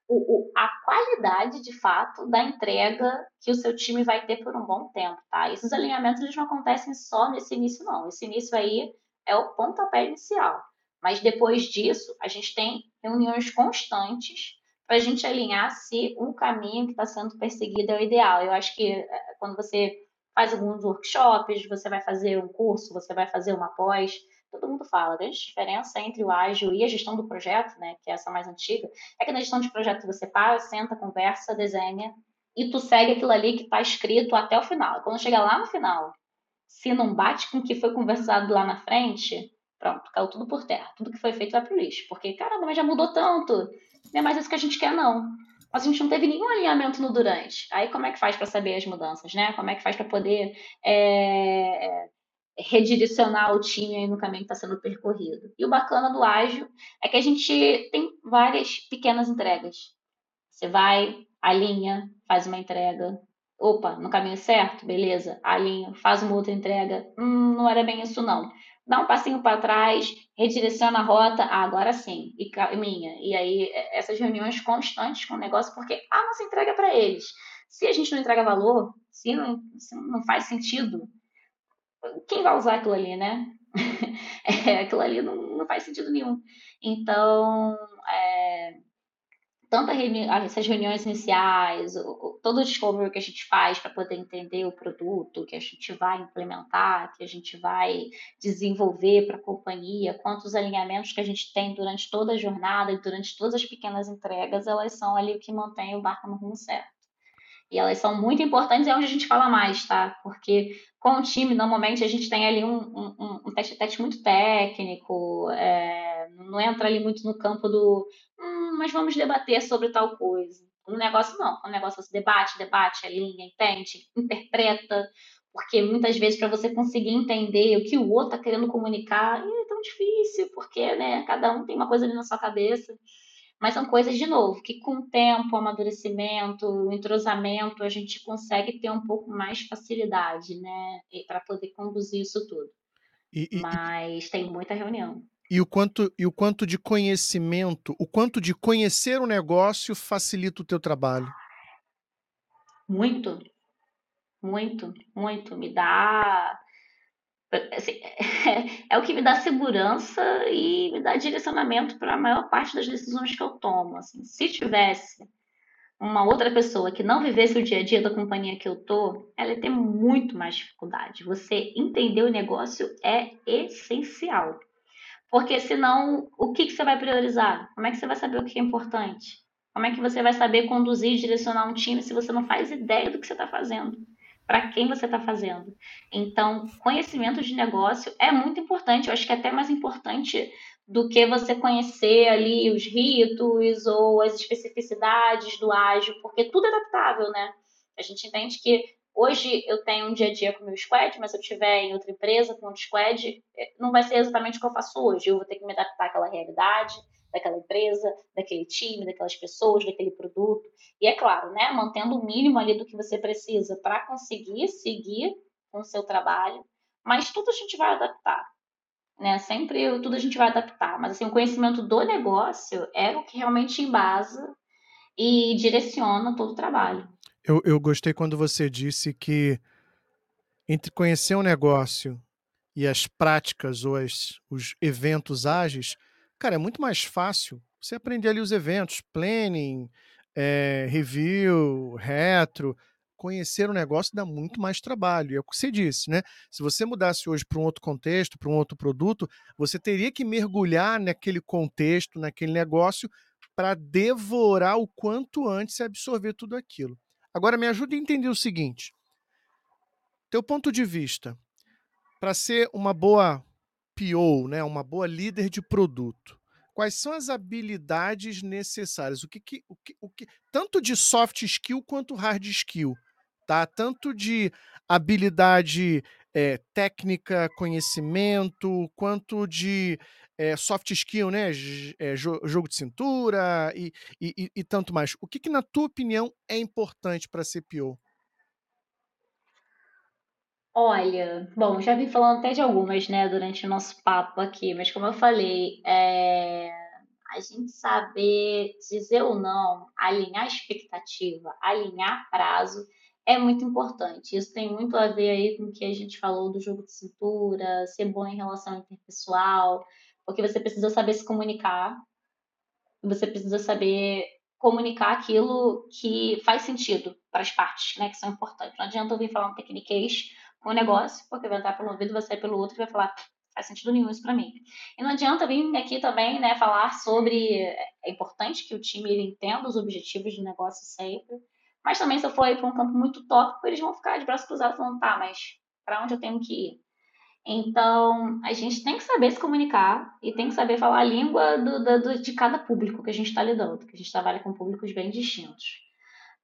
[SPEAKER 3] o, o, a qualidade, de fato, da entrega que o seu time vai ter por um bom tempo, tá? Esses alinhamentos, eles não acontecem só nesse início, não. Esse início aí é o pontapé inicial. Mas depois disso, a gente tem reuniões constantes para a gente alinhar se o caminho que está sendo perseguido é o ideal. Eu acho que eh, quando você faz alguns workshops, você vai fazer um curso, você vai fazer uma pós, todo mundo fala. A grande diferença entre o ágil e a gestão do projeto, né, que é essa mais antiga, é que na gestão de projeto você para, senta, conversa, desenha e tu segue aquilo ali que está escrito até o final. Quando chega lá no final, se não bate com o que foi conversado lá na frente, Pronto, caiu tudo por terra. Tudo que foi feito vai pro lixo. Porque, caramba, mas já mudou tanto. Não é mais isso que a gente quer, não. Mas a gente não teve nenhum alinhamento no durante. Aí como é que faz para saber as mudanças, né? Como é que faz para poder é, redirecionar o time no caminho que está sendo percorrido? E o bacana do ágil é que a gente tem várias pequenas entregas. Você vai, alinha, faz uma entrega. Opa, no caminho certo? Beleza, alinha, faz uma outra entrega. Hum, não era bem isso, não dá um passinho para trás, redireciona a rota, ah, agora sim, e caminha. E aí, é, essas reuniões constantes com o negócio, porque a nossa entrega é para eles. Se a gente não entrega valor, se não, se não faz sentido, quem vai usar aquilo ali, né? é, aquilo ali não, não faz sentido nenhum. Então, é, tanto reuni essas reuniões iniciais, todo o discovery que a gente faz para poder entender o produto, que a gente vai implementar, que a gente vai desenvolver para a companhia, quanto os alinhamentos que a gente tem durante toda a jornada e durante todas as pequenas entregas, elas são ali o que mantém o barco no rumo certo. E elas são muito importantes, é onde a gente fala mais, tá? Porque com o time, normalmente, a gente tem ali um, um, um teste-teste muito técnico, é, não entra ali muito no campo do hum, mas vamos debater sobre tal coisa. No negócio, não. No negócio você debate, debate, alinha, entende, interpreta, porque muitas vezes para você conseguir entender o que o outro está querendo comunicar é tão difícil, porque né, cada um tem uma coisa ali na sua cabeça. Mas são coisas, de novo, que com o tempo, o amadurecimento, o entrosamento, a gente consegue ter um pouco mais facilidade, né? Para poder conduzir isso tudo. E, e, mas tem muita reunião.
[SPEAKER 1] E o, quanto, e o quanto de conhecimento, o quanto de conhecer o negócio facilita o teu trabalho?
[SPEAKER 3] Muito, muito, muito. Me dá. Assim, é, é o que me dá segurança e me dá direcionamento para a maior parte das decisões que eu tomo. Assim, se tivesse uma outra pessoa que não vivesse o dia a dia da companhia que eu tô, ela ia ter muito mais dificuldade. Você entender o negócio é essencial. Porque senão, o que, que você vai priorizar? Como é que você vai saber o que é importante? Como é que você vai saber conduzir e direcionar um time se você não faz ideia do que você está fazendo? Para quem você está fazendo? Então, conhecimento de negócio é muito importante. Eu acho que é até mais importante do que você conhecer ali os ritos ou as especificidades do ágil, porque tudo é adaptável, né? A gente entende que hoje eu tenho um dia a dia com o meu squad, mas se eu estiver em outra empresa com outro squad, é, não vai ser exatamente o que eu faço hoje. Eu vou ter que me adaptar àquela realidade, daquela empresa, daquele time, daquelas pessoas, daquele produto. E é claro, né, mantendo o mínimo ali do que você precisa para conseguir seguir com o seu trabalho, mas tudo a gente vai adaptar. Né? Sempre tudo a gente vai adaptar, mas assim, o conhecimento do negócio é o que realmente embasa e direciona todo o trabalho.
[SPEAKER 1] Eu, eu gostei quando você disse que entre conhecer um negócio e as práticas ou as, os eventos ágeis, Cara, é muito mais fácil você aprender ali os eventos, planning, é, review, retro. Conhecer o negócio dá muito mais trabalho. E é o que você disse, né? Se você mudasse hoje para um outro contexto, para um outro produto, você teria que mergulhar naquele contexto, naquele negócio, para devorar o quanto antes e absorver tudo aquilo. Agora, me ajude a entender o seguinte: teu ponto de vista, para ser uma boa PO, né, uma boa líder de produto, quais são as habilidades necessárias? O que, que, o que, o que tanto de soft skill quanto hard skill, tá? Tanto de habilidade é, técnica, conhecimento, quanto de é, soft skill, né? É, jogo de cintura e, e, e, tanto mais. O que, que, na tua opinião, é importante para ser PO?
[SPEAKER 3] Olha, bom, já vim falando até de algumas, né, durante o nosso papo aqui, mas como eu falei, é, a gente saber dizer ou não, alinhar expectativa, alinhar prazo, é muito importante. Isso tem muito a ver aí com o que a gente falou do jogo de cintura, ser bom em relação interpessoal, porque você precisa saber se comunicar, você precisa saber comunicar aquilo que faz sentido para as partes, né, que são importantes. Não adianta eu vir falar um tecniquez um negócio, porque vai entrar pelo ouvido, vai sair pelo outro e vai falar, faz sentido nenhum isso para mim. E não adianta vir aqui também, né, falar sobre, é importante que o time entenda os objetivos do negócio sempre, mas também se eu for ir para um campo muito tópico, eles vão ficar de braços cruzados falando, tá, mas para onde eu tenho que ir? Então, a gente tem que saber se comunicar e tem que saber falar a língua do, do, de cada público que a gente está lidando, que a gente trabalha com públicos bem distintos.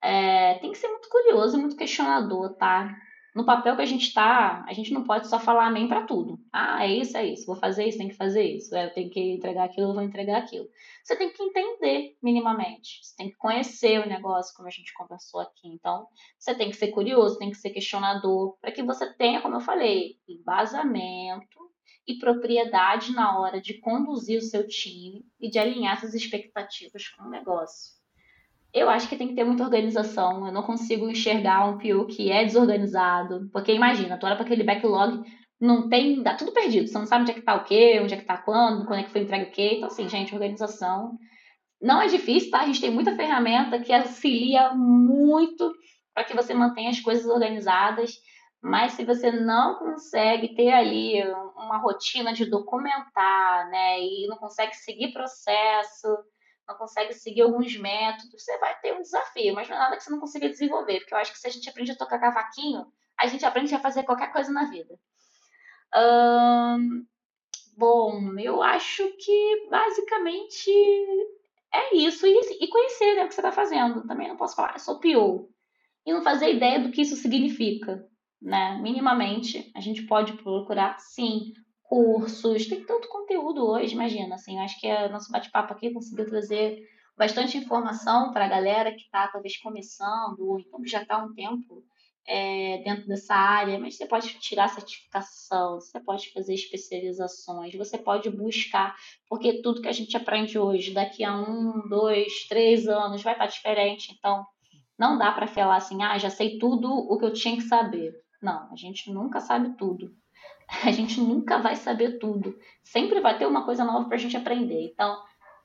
[SPEAKER 3] É, tem que ser muito curioso e muito questionador, tá? No papel que a gente está, a gente não pode só falar amém para tudo. Ah, é isso, é isso, vou fazer isso, tem que fazer isso, é, eu tenho que entregar aquilo, eu vou entregar aquilo. Você tem que entender minimamente, você tem que conhecer o negócio, como a gente conversou aqui. Então, você tem que ser curioso, tem que ser questionador, para que você tenha, como eu falei, embasamento e propriedade na hora de conduzir o seu time e de alinhar essas expectativas com o negócio. Eu acho que tem que ter muita organização. Eu não consigo enxergar um PO que é desorganizado. Porque imagina, tu olha para aquele backlog, não tem. dá tudo perdido. Você não sabe onde é que tá o quê, onde é que tá quando, quando é que foi entregue o quê. Então, assim, gente, organização. Não é difícil, tá? A gente tem muita ferramenta que auxilia muito para que você mantenha as coisas organizadas. Mas se você não consegue ter ali uma rotina de documentar, né, e não consegue seguir processo, não consegue seguir alguns métodos, você vai ter um desafio, mas não é nada que você não consiga desenvolver, porque eu acho que se a gente aprende a tocar cavaquinho, a gente aprende a fazer qualquer coisa na vida. Hum, bom, eu acho que basicamente é isso. E, e conhecer né, o que você está fazendo. Também não posso falar, eu sou PO. E não fazer ideia do que isso significa. Né? Minimamente, a gente pode procurar, sim, cursos, tem tanto conteúdo hoje, imagina, assim, acho que o nosso bate-papo aqui conseguiu trazer bastante informação para a galera que está talvez começando, ou então que já está um tempo é, dentro dessa área, mas você pode tirar certificação, você pode fazer especializações, você pode buscar, porque tudo que a gente aprende hoje, daqui a um, dois, três anos, vai estar diferente. Então, não dá para falar assim, ah, já sei tudo o que eu tinha que saber. Não, a gente nunca sabe tudo. A gente nunca vai saber tudo. Sempre vai ter uma coisa nova para a gente aprender. Então,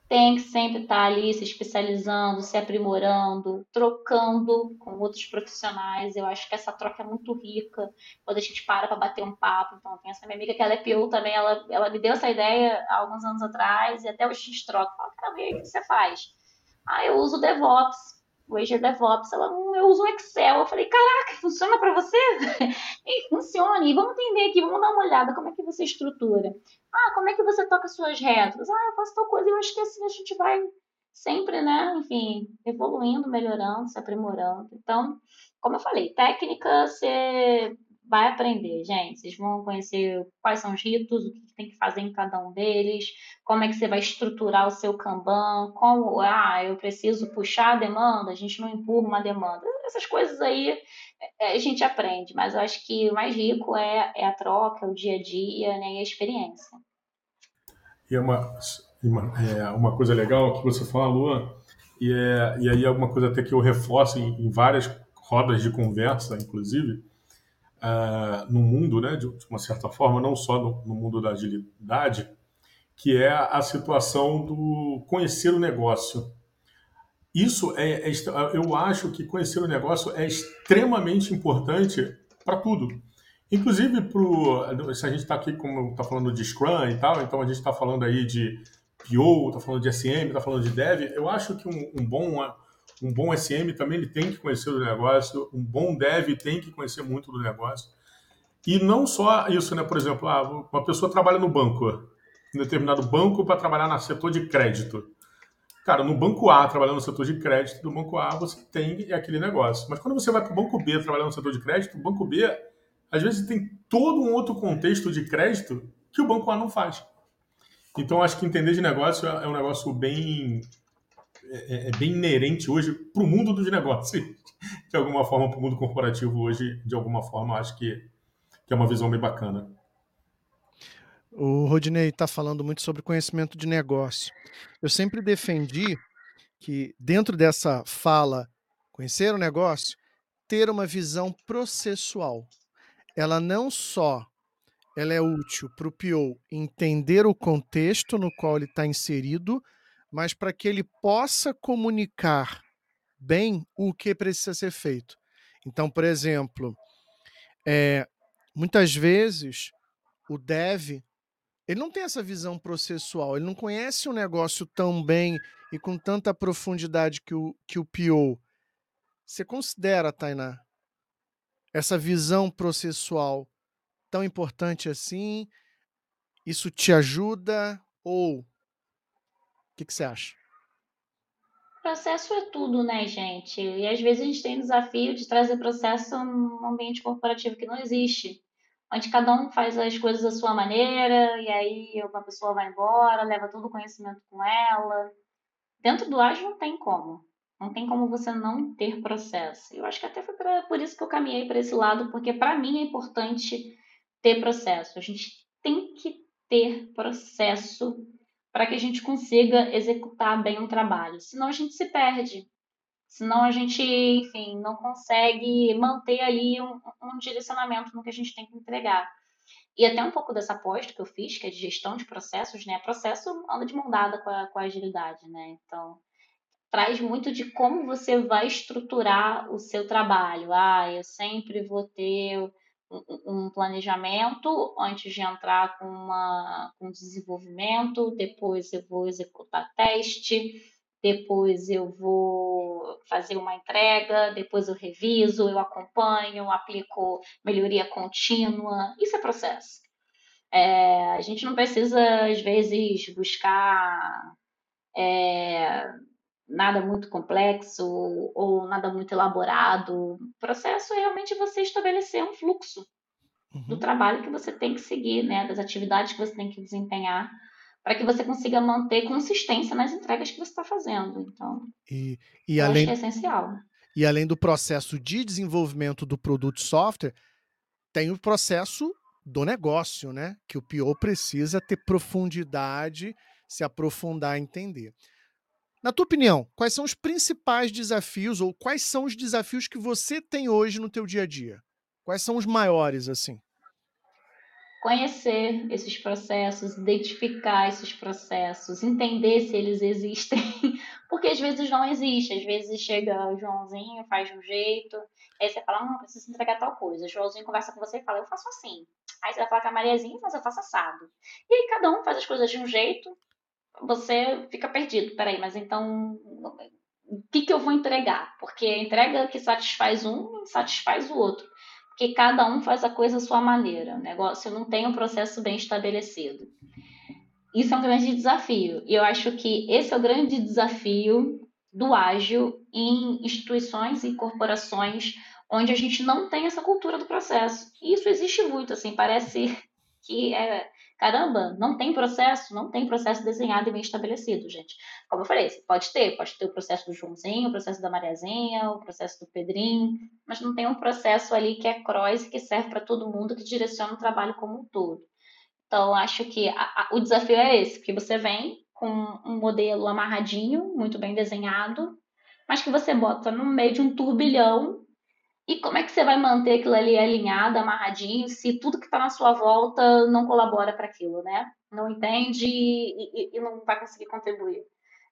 [SPEAKER 3] tem que sempre estar tá ali se especializando, se aprimorando, trocando com outros profissionais. Eu acho que essa troca é muito rica quando a gente para para bater um papo. Então, tem essa minha amiga que ela é PO também, ela, ela me deu essa ideia há alguns anos atrás e até hoje a gente troca. Fala, cara, o que você faz? Ah, eu uso DevOps o Azure DevOps, ela, hum, eu uso o Excel. Eu falei, caraca, funciona para você? e funciona. E vamos entender aqui, vamos dar uma olhada, como é que você estrutura? Ah, como é que você toca suas retros? Ah, eu faço tal coisa. E eu acho que assim a gente vai sempre, né, enfim, evoluindo, melhorando, se aprimorando. Então, como eu falei, técnica você vai aprender, gente. Vocês vão conhecer quais são os ritos, o que tem que fazer em cada um deles, como é que você vai estruturar o seu Kanban, como, ah, eu preciso puxar a demanda, a gente não empurra uma demanda. Essas coisas aí é, a gente aprende, mas eu acho que o mais rico é, é a troca, o dia a dia né, e a experiência.
[SPEAKER 2] E é uma, é uma coisa legal que você falou, e, é, e aí é uma coisa até que eu reforço em, em várias rodas de conversa, inclusive, uh, no mundo, né, de, uma certa forma, não só no, no, mundo da agilidade, que é a situação do conhecer o negócio. Isso é, é eu acho que conhecer o negócio é extremamente importante para tudo. Inclusive, pro, se a gente está aqui, como está falando de Scrum e tal, então a gente está falando aí de PO, está falando de SM, está falando de Dev, eu acho que um, um bom um bom SM também ele tem que conhecer o negócio, um bom dev tem que conhecer muito do negócio. E não só isso, né? Por exemplo, ah, uma pessoa trabalha no banco, em determinado banco para trabalhar no setor de crédito. Cara, no banco A, trabalhando no setor de crédito, do banco A você tem aquele negócio. Mas quando você vai para o banco B trabalhar no setor de crédito, o banco B, às vezes, tem todo um outro contexto de crédito que o banco A não faz. Então, acho que entender de negócio é um negócio bem é, é, é, bem inerente hoje para o mundo dos negócios, de alguma forma, para o mundo corporativo hoje, de alguma forma, acho que, que é uma visão bem bacana.
[SPEAKER 1] O Rodinei está falando muito sobre conhecimento de negócio. Eu sempre defendi que, dentro dessa fala, conhecer o negócio, ter uma visão processual. Ela não só ela é útil para o PO entender o contexto no qual ele está inserido, mas para que ele possa comunicar bem o que precisa ser feito. Então, por exemplo, é, muitas vezes o dev ele não tem essa visão processual, ele não conhece o negócio tão bem e com tanta profundidade que o, que o PO. Você considera, Tainá, essa visão processual tão importante assim? Isso te ajuda ou que, que você acha?
[SPEAKER 3] Processo é tudo, né, gente? E às vezes a gente tem o desafio de trazer processo num ambiente corporativo que não existe, onde cada um faz as coisas da sua maneira, e aí uma pessoa vai embora, leva todo o conhecimento com ela. Dentro do ágil não tem como. Não tem como você não ter processo. Eu acho que até foi por isso que eu caminhei para esse lado, porque para mim é importante ter processo. A gente tem que ter processo para que a gente consiga executar bem um trabalho. Senão a gente se perde. Senão a gente, enfim, não consegue manter ali um, um direcionamento no que a gente tem que entregar. E até um pouco dessa aposta que eu fiz, que é de gestão de processos, né? Processo anda de mão dada com a, com a agilidade, né? Então, traz muito de como você vai estruturar o seu trabalho. Ah, eu sempre vou ter um planejamento antes de entrar com, uma, com desenvolvimento, depois eu vou executar teste, depois eu vou fazer uma entrega, depois eu reviso, eu acompanho, aplico melhoria contínua. Isso é processo. É, a gente não precisa, às vezes, buscar é, nada muito complexo ou nada muito elaborado. O processo é realmente você estabelecer um fluxo uhum. do trabalho que você tem que seguir, né, das atividades que você tem que desempenhar, para que você consiga manter consistência nas entregas que você está fazendo. Então,
[SPEAKER 1] e, e além,
[SPEAKER 3] é essencial.
[SPEAKER 1] E além do processo de desenvolvimento do produto software, tem o processo do negócio, né? Que o PO precisa ter profundidade, se aprofundar, entender. Na tua opinião, quais são os principais desafios ou quais são os desafios que você tem hoje no teu dia a dia? Quais são os maiores assim?
[SPEAKER 3] conhecer esses processos, identificar esses processos, entender se eles existem, porque às vezes não existe, às vezes chega o Joãozinho, faz de um jeito, aí você fala, não, preciso entregar tal coisa, o Joãozinho conversa com você e fala, eu faço assim, aí você vai falar com a Mariazinha, mas eu faço assado, e aí cada um faz as coisas de um jeito, você fica perdido, peraí, mas então o que, que eu vou entregar? Porque a entrega que satisfaz um satisfaz o outro porque cada um faz a coisa à sua maneira. O negócio não tem um processo bem estabelecido. Isso é um grande desafio. E eu acho que esse é o grande desafio do ágil em instituições e corporações onde a gente não tem essa cultura do processo. E isso existe muito, assim, parece que é Caramba, não tem processo, não tem processo desenhado e bem estabelecido, gente. Como eu falei, pode ter, pode ter o processo do Joãozinho, o processo da Mariazinha, o processo do Pedrinho, mas não tem um processo ali que é cross que serve para todo mundo, que direciona o trabalho como um todo. Então, acho que a, a, o desafio é esse, que você vem com um modelo amarradinho, muito bem desenhado, mas que você bota no meio de um turbilhão e como é que você vai manter aquilo ali alinhado, amarradinho, se tudo que está na sua volta não colabora para aquilo, né? Não entende e, e, e, não vai conseguir contribuir.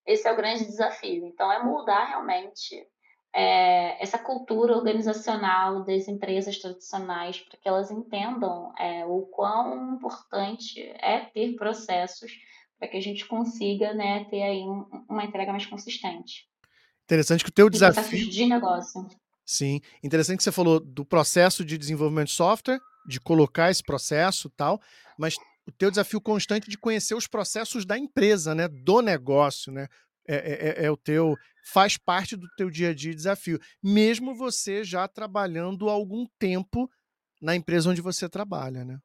[SPEAKER 3] Esse é o grande desafio. Então, é mudar realmente é, essa cultura organizacional das empresas tradicionais para que elas entendam é, o quão importante é ter processos para que a gente consiga né, ter aí um, uma entrega mais consistente.
[SPEAKER 1] Interessante que o teu desafio
[SPEAKER 3] de negócio
[SPEAKER 1] Sim, interessante que você falou do processo de desenvolvimento de software, de colocar esse processo tal, mas o teu desafio constante de conhecer os processos da empresa, né, do negócio, né, é, é, é, é o teu, faz parte do teu dia a dia desafio, mesmo você já trabalhando algum tempo na empresa onde você trabalha, né?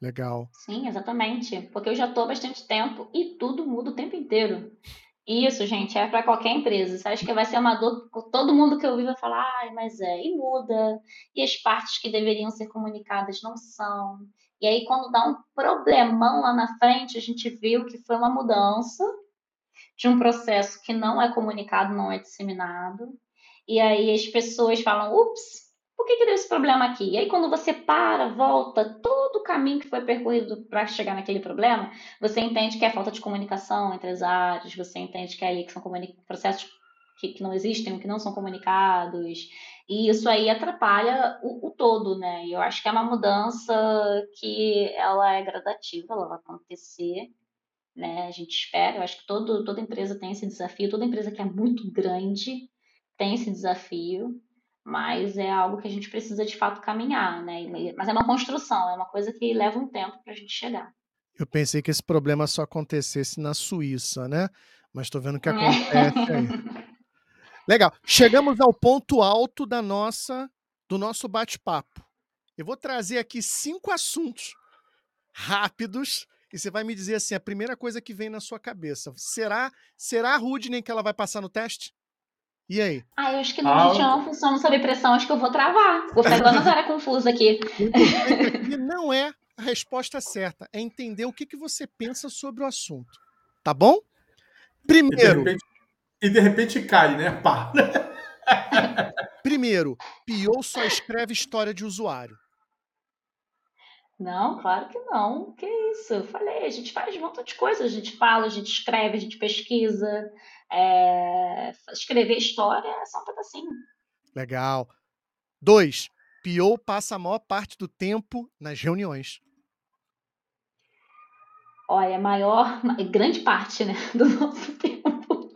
[SPEAKER 1] Legal.
[SPEAKER 3] Sim, exatamente, porque eu já estou há bastante tempo e tudo muda o tempo inteiro. Isso, gente, é para qualquer empresa. Você acha que vai ser uma dor? Todo mundo que eu vi vai falar, mas é, e muda. E as partes que deveriam ser comunicadas não são. E aí, quando dá um problemão lá na frente, a gente viu que foi uma mudança de um processo que não é comunicado, não é disseminado. E aí as pessoas falam, ups, por que, que deu esse problema aqui? E aí, quando você para, volta, todo o caminho que foi percorrido para chegar naquele problema, você entende que é falta de comunicação entre as áreas, você entende que é ali que são processos que, que, não existem, que não são comunicados, e isso aí atrapalha o, o, todo, né? E eu acho que é uma mudança que ela é gradativa, ela vai acontecer, né? A gente espera, eu acho que todo, toda empresa tem esse desafio, toda empresa que é muito grande tem esse desafio, mas é algo que a gente precisa de fato caminhar, né? Mas é uma construção, é uma coisa que leva um tempo para a gente chegar.
[SPEAKER 1] Eu pensei que esse problema só acontecesse na Suíça, né? Mas estou vendo que acontece aí. Legal. Chegamos ao ponto alto da nossa, do nosso bate-papo. Eu vou trazer aqui cinco assuntos rápidos e você vai me dizer assim a primeira coisa que vem na sua cabeça. Será, será a Rudney que ela vai passar no teste? E aí?
[SPEAKER 3] Ah, eu acho que não, ah, gente, eu não funciono sob pressão, acho que eu vou travar. Vou ficar igual a confusa aqui.
[SPEAKER 1] E não é a resposta certa, é entender o que, que você pensa sobre o assunto. Tá bom? Primeiro. E de
[SPEAKER 2] repente, e de repente cai, né? Pá.
[SPEAKER 1] Primeiro, Pio só escreve história de usuário.
[SPEAKER 3] Não, claro que não. Que isso? Eu falei, a gente faz um monte de coisa. A gente fala, a gente escreve, a gente pesquisa. É... Escrever história é só um pedacinho.
[SPEAKER 1] Legal. Dois, Pio passa a maior parte do tempo nas reuniões.
[SPEAKER 3] Olha, maior, grande parte, né, do nosso tempo.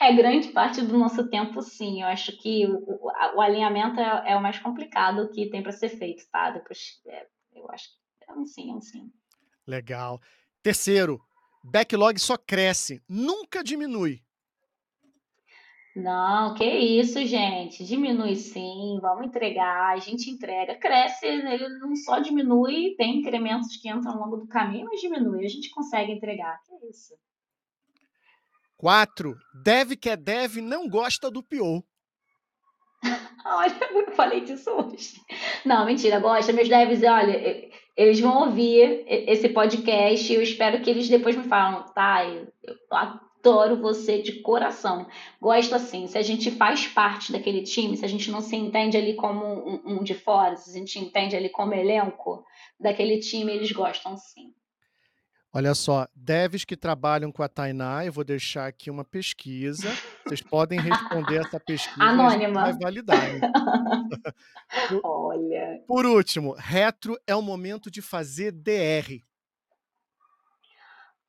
[SPEAKER 3] É grande parte do nosso tempo, sim. Eu acho que o, o, o alinhamento é, é, o mais complicado que tem para ser feito, tá? Depois, é, eu acho que é um sim, é um sim.
[SPEAKER 1] Legal. Terceiro, backlog só cresce, nunca diminui.
[SPEAKER 3] Não, que isso, gente. Diminui sim, vamos entregar, a gente entrega, cresce, ele não só diminui, tem incrementos que entram ao longo do caminho, mas diminui, a gente consegue entregar. Que isso.
[SPEAKER 1] Quatro, dev que é dev não gosta do PO.
[SPEAKER 3] olha, eu falei disso hoje. Não, mentira, gosta. Meus devs, olha, eles vão ouvir esse podcast e eu espero que eles depois me falam, tá, eu adoro você de coração. Gosto assim, se a gente faz parte daquele time, se a gente não se entende ali como um, um de fora, se a gente entende ali como elenco daquele time, eles gostam sim.
[SPEAKER 1] Olha só, devs que trabalham com a Tainá, eu vou deixar aqui uma pesquisa. Vocês podem responder essa pesquisa.
[SPEAKER 3] Anônima.
[SPEAKER 1] Vai validar. Hein?
[SPEAKER 3] Olha.
[SPEAKER 1] Por último, retro é o momento de fazer DR.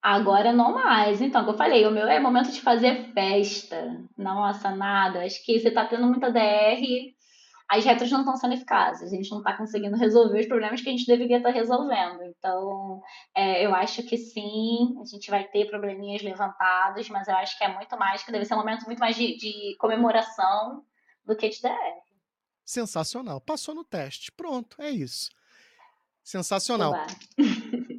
[SPEAKER 3] Agora não mais. Então, como eu falei, o meu é momento de fazer festa. Nossa, nada. Acho que você tá tendo muita DR as retros não estão sendo eficazes, a gente não está conseguindo resolver os problemas que a gente deveria estar tá resolvendo. Então, é, eu acho que sim, a gente vai ter probleminhas levantados, mas eu acho que é muito mais, que deve ser um momento muito mais de, de comemoração do que de DR.
[SPEAKER 1] Sensacional. Passou no teste. Pronto, é isso. Sensacional.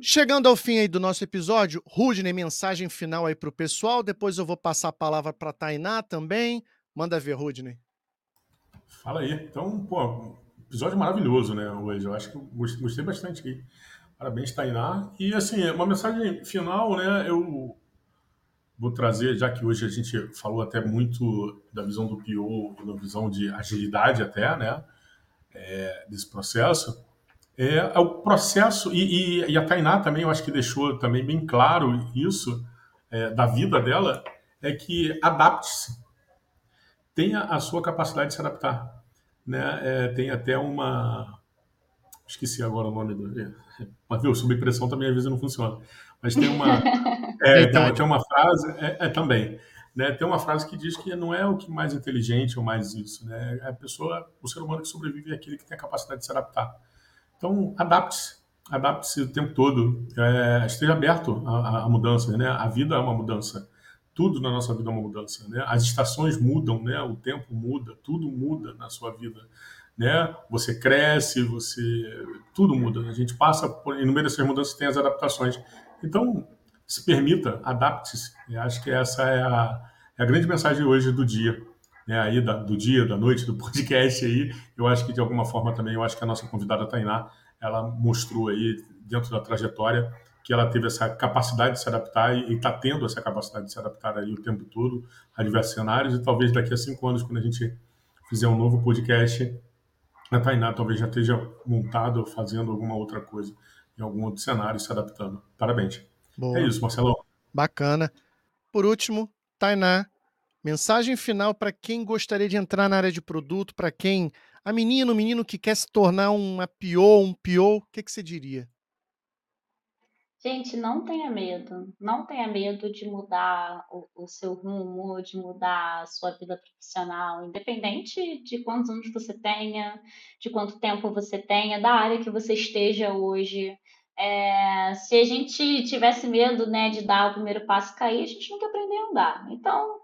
[SPEAKER 1] Chegando ao fim aí do nosso episódio, Rudney, mensagem final aí para o pessoal. Depois eu vou passar a palavra para Tainá também. Manda ver, Rudney.
[SPEAKER 2] Fala aí. Então, pô, episódio maravilhoso, né, hoje. Eu acho que eu gostei bastante aqui. Parabéns, Tainá. E, assim, uma mensagem final, né, eu vou trazer, já que hoje a gente falou até muito da visão do PO, da visão de agilidade até, né, é, desse processo, é, é, o processo, e, e, e, a Tainá também, eu acho que deixou também bem claro isso, é, da vida dela, é que adapte-se, tenha a sua capacidade de se adaptar né? É, tem até uma. Esqueci agora o nome do. É, mas viu, sob pressão também às vezes não funciona. Mas tem uma. É, tem, tem uma frase. É, é, também. Né, tem uma frase que diz que não é o que mais inteligente ou mais isso, né? É a pessoa, o ser humano que sobrevive é aquele que tem a capacidade de se adaptar. Então, adapte-se, adapte-se o tempo todo, é, esteja aberto a, a mudanças, né? A vida é uma mudança tudo na nossa vida é uma mudança, né? As estações mudam, né? O tempo muda, tudo muda na sua vida, né? Você cresce, você tudo muda. A gente passa por inúmeras mudanças, tem as adaptações. Então, se permita, adapte-se. Acho que essa é a, é a grande mensagem hoje do dia, né? Aí da, do dia, da noite, do podcast aí. Eu acho que de alguma forma também, eu acho que a nossa convidada Tainá, ela mostrou aí dentro da trajetória que ela teve essa capacidade de se adaptar e está tendo essa capacidade de se adaptar aí o tempo todo a diversos cenários e talvez daqui a cinco anos, quando a gente fizer um novo podcast, a Tainá talvez já esteja montado fazendo alguma outra coisa em algum outro cenário se adaptando. Parabéns. Boa. É isso, Marcelo.
[SPEAKER 1] Bacana. Por último, Tainá, mensagem final para quem gostaria de entrar na área de produto, para quem a menina, o menino que quer se tornar uma PO, um PO, o que, que você diria?
[SPEAKER 3] Gente, não tenha medo. Não tenha medo de mudar o, o seu rumo, de mudar a sua vida profissional, independente de quantos anos você tenha, de quanto tempo você tenha, da área que você esteja hoje. É, se a gente tivesse medo, né, de dar o primeiro passo e cair, a gente nunca aprendeu a andar. Então,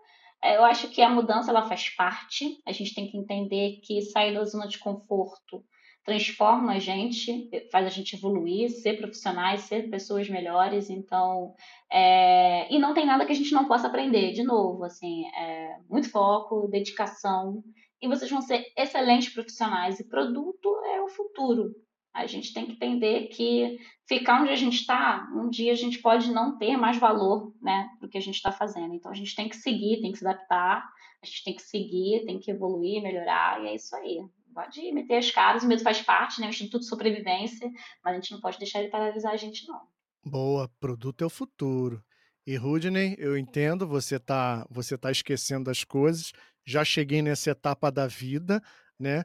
[SPEAKER 3] eu acho que a mudança ela faz parte. A gente tem que entender que sair da zona de conforto transforma a gente, faz a gente evoluir, ser profissionais, ser pessoas melhores. Então, é... e não tem nada que a gente não possa aprender. De novo, assim, é... muito foco, dedicação, e vocês vão ser excelentes profissionais. E produto é o futuro. A gente tem que entender que ficar onde a gente está, um dia a gente pode não ter mais valor, né, do que a gente está fazendo. Então a gente tem que seguir, tem que se adaptar, a gente tem que seguir, tem que evoluir, melhorar, e é isso aí pode meter as caras, o medo faz parte, né? O Instituto de Sobrevivência, mas a gente não pode deixar ele paralisar a gente, não.
[SPEAKER 1] Boa, produto é o futuro. E Rudney, eu entendo, você tá, você tá esquecendo as coisas. Já cheguei nessa etapa da vida, né?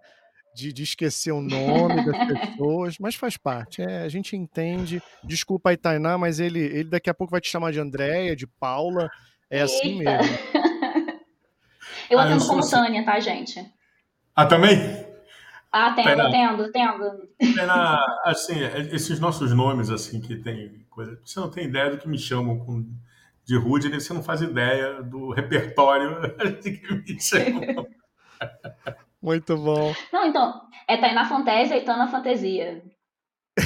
[SPEAKER 1] De, de esquecer o nome das pessoas, mas faz parte. É, a gente entende. Desculpa aí, Tainá, mas ele, ele daqui a pouco vai te chamar de Andréia, de Paula. É assim Eita. assim mesmo.
[SPEAKER 3] eu atendo ah, como assim... Tânia, tá, gente?
[SPEAKER 2] Ah, também?
[SPEAKER 3] Ah, tendo, Pena, tendo, tendo.
[SPEAKER 2] Pena, assim, esses nossos nomes, assim, que tem coisa. Você não tem ideia do que me chamam com, de Rudney, você não faz ideia do repertório de que me chamam.
[SPEAKER 1] Muito bom.
[SPEAKER 3] Não, então, é Tainá Fantasia e Tana Fantasia.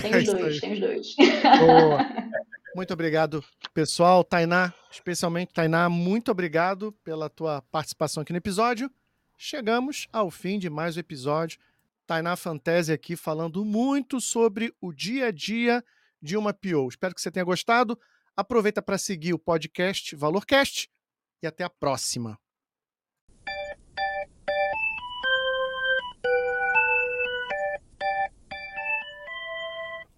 [SPEAKER 3] Tem os é dois, tem os dois.
[SPEAKER 1] Boa. Muito obrigado, pessoal. Tainá, especialmente Tainá, muito obrigado pela tua participação aqui no episódio. chegamos ao fim de mais um episódio. Tainá Fantese aqui falando muito sobre o dia a dia de uma PO. Espero que você tenha gostado. Aproveita para seguir o podcast Valorcast e até a próxima.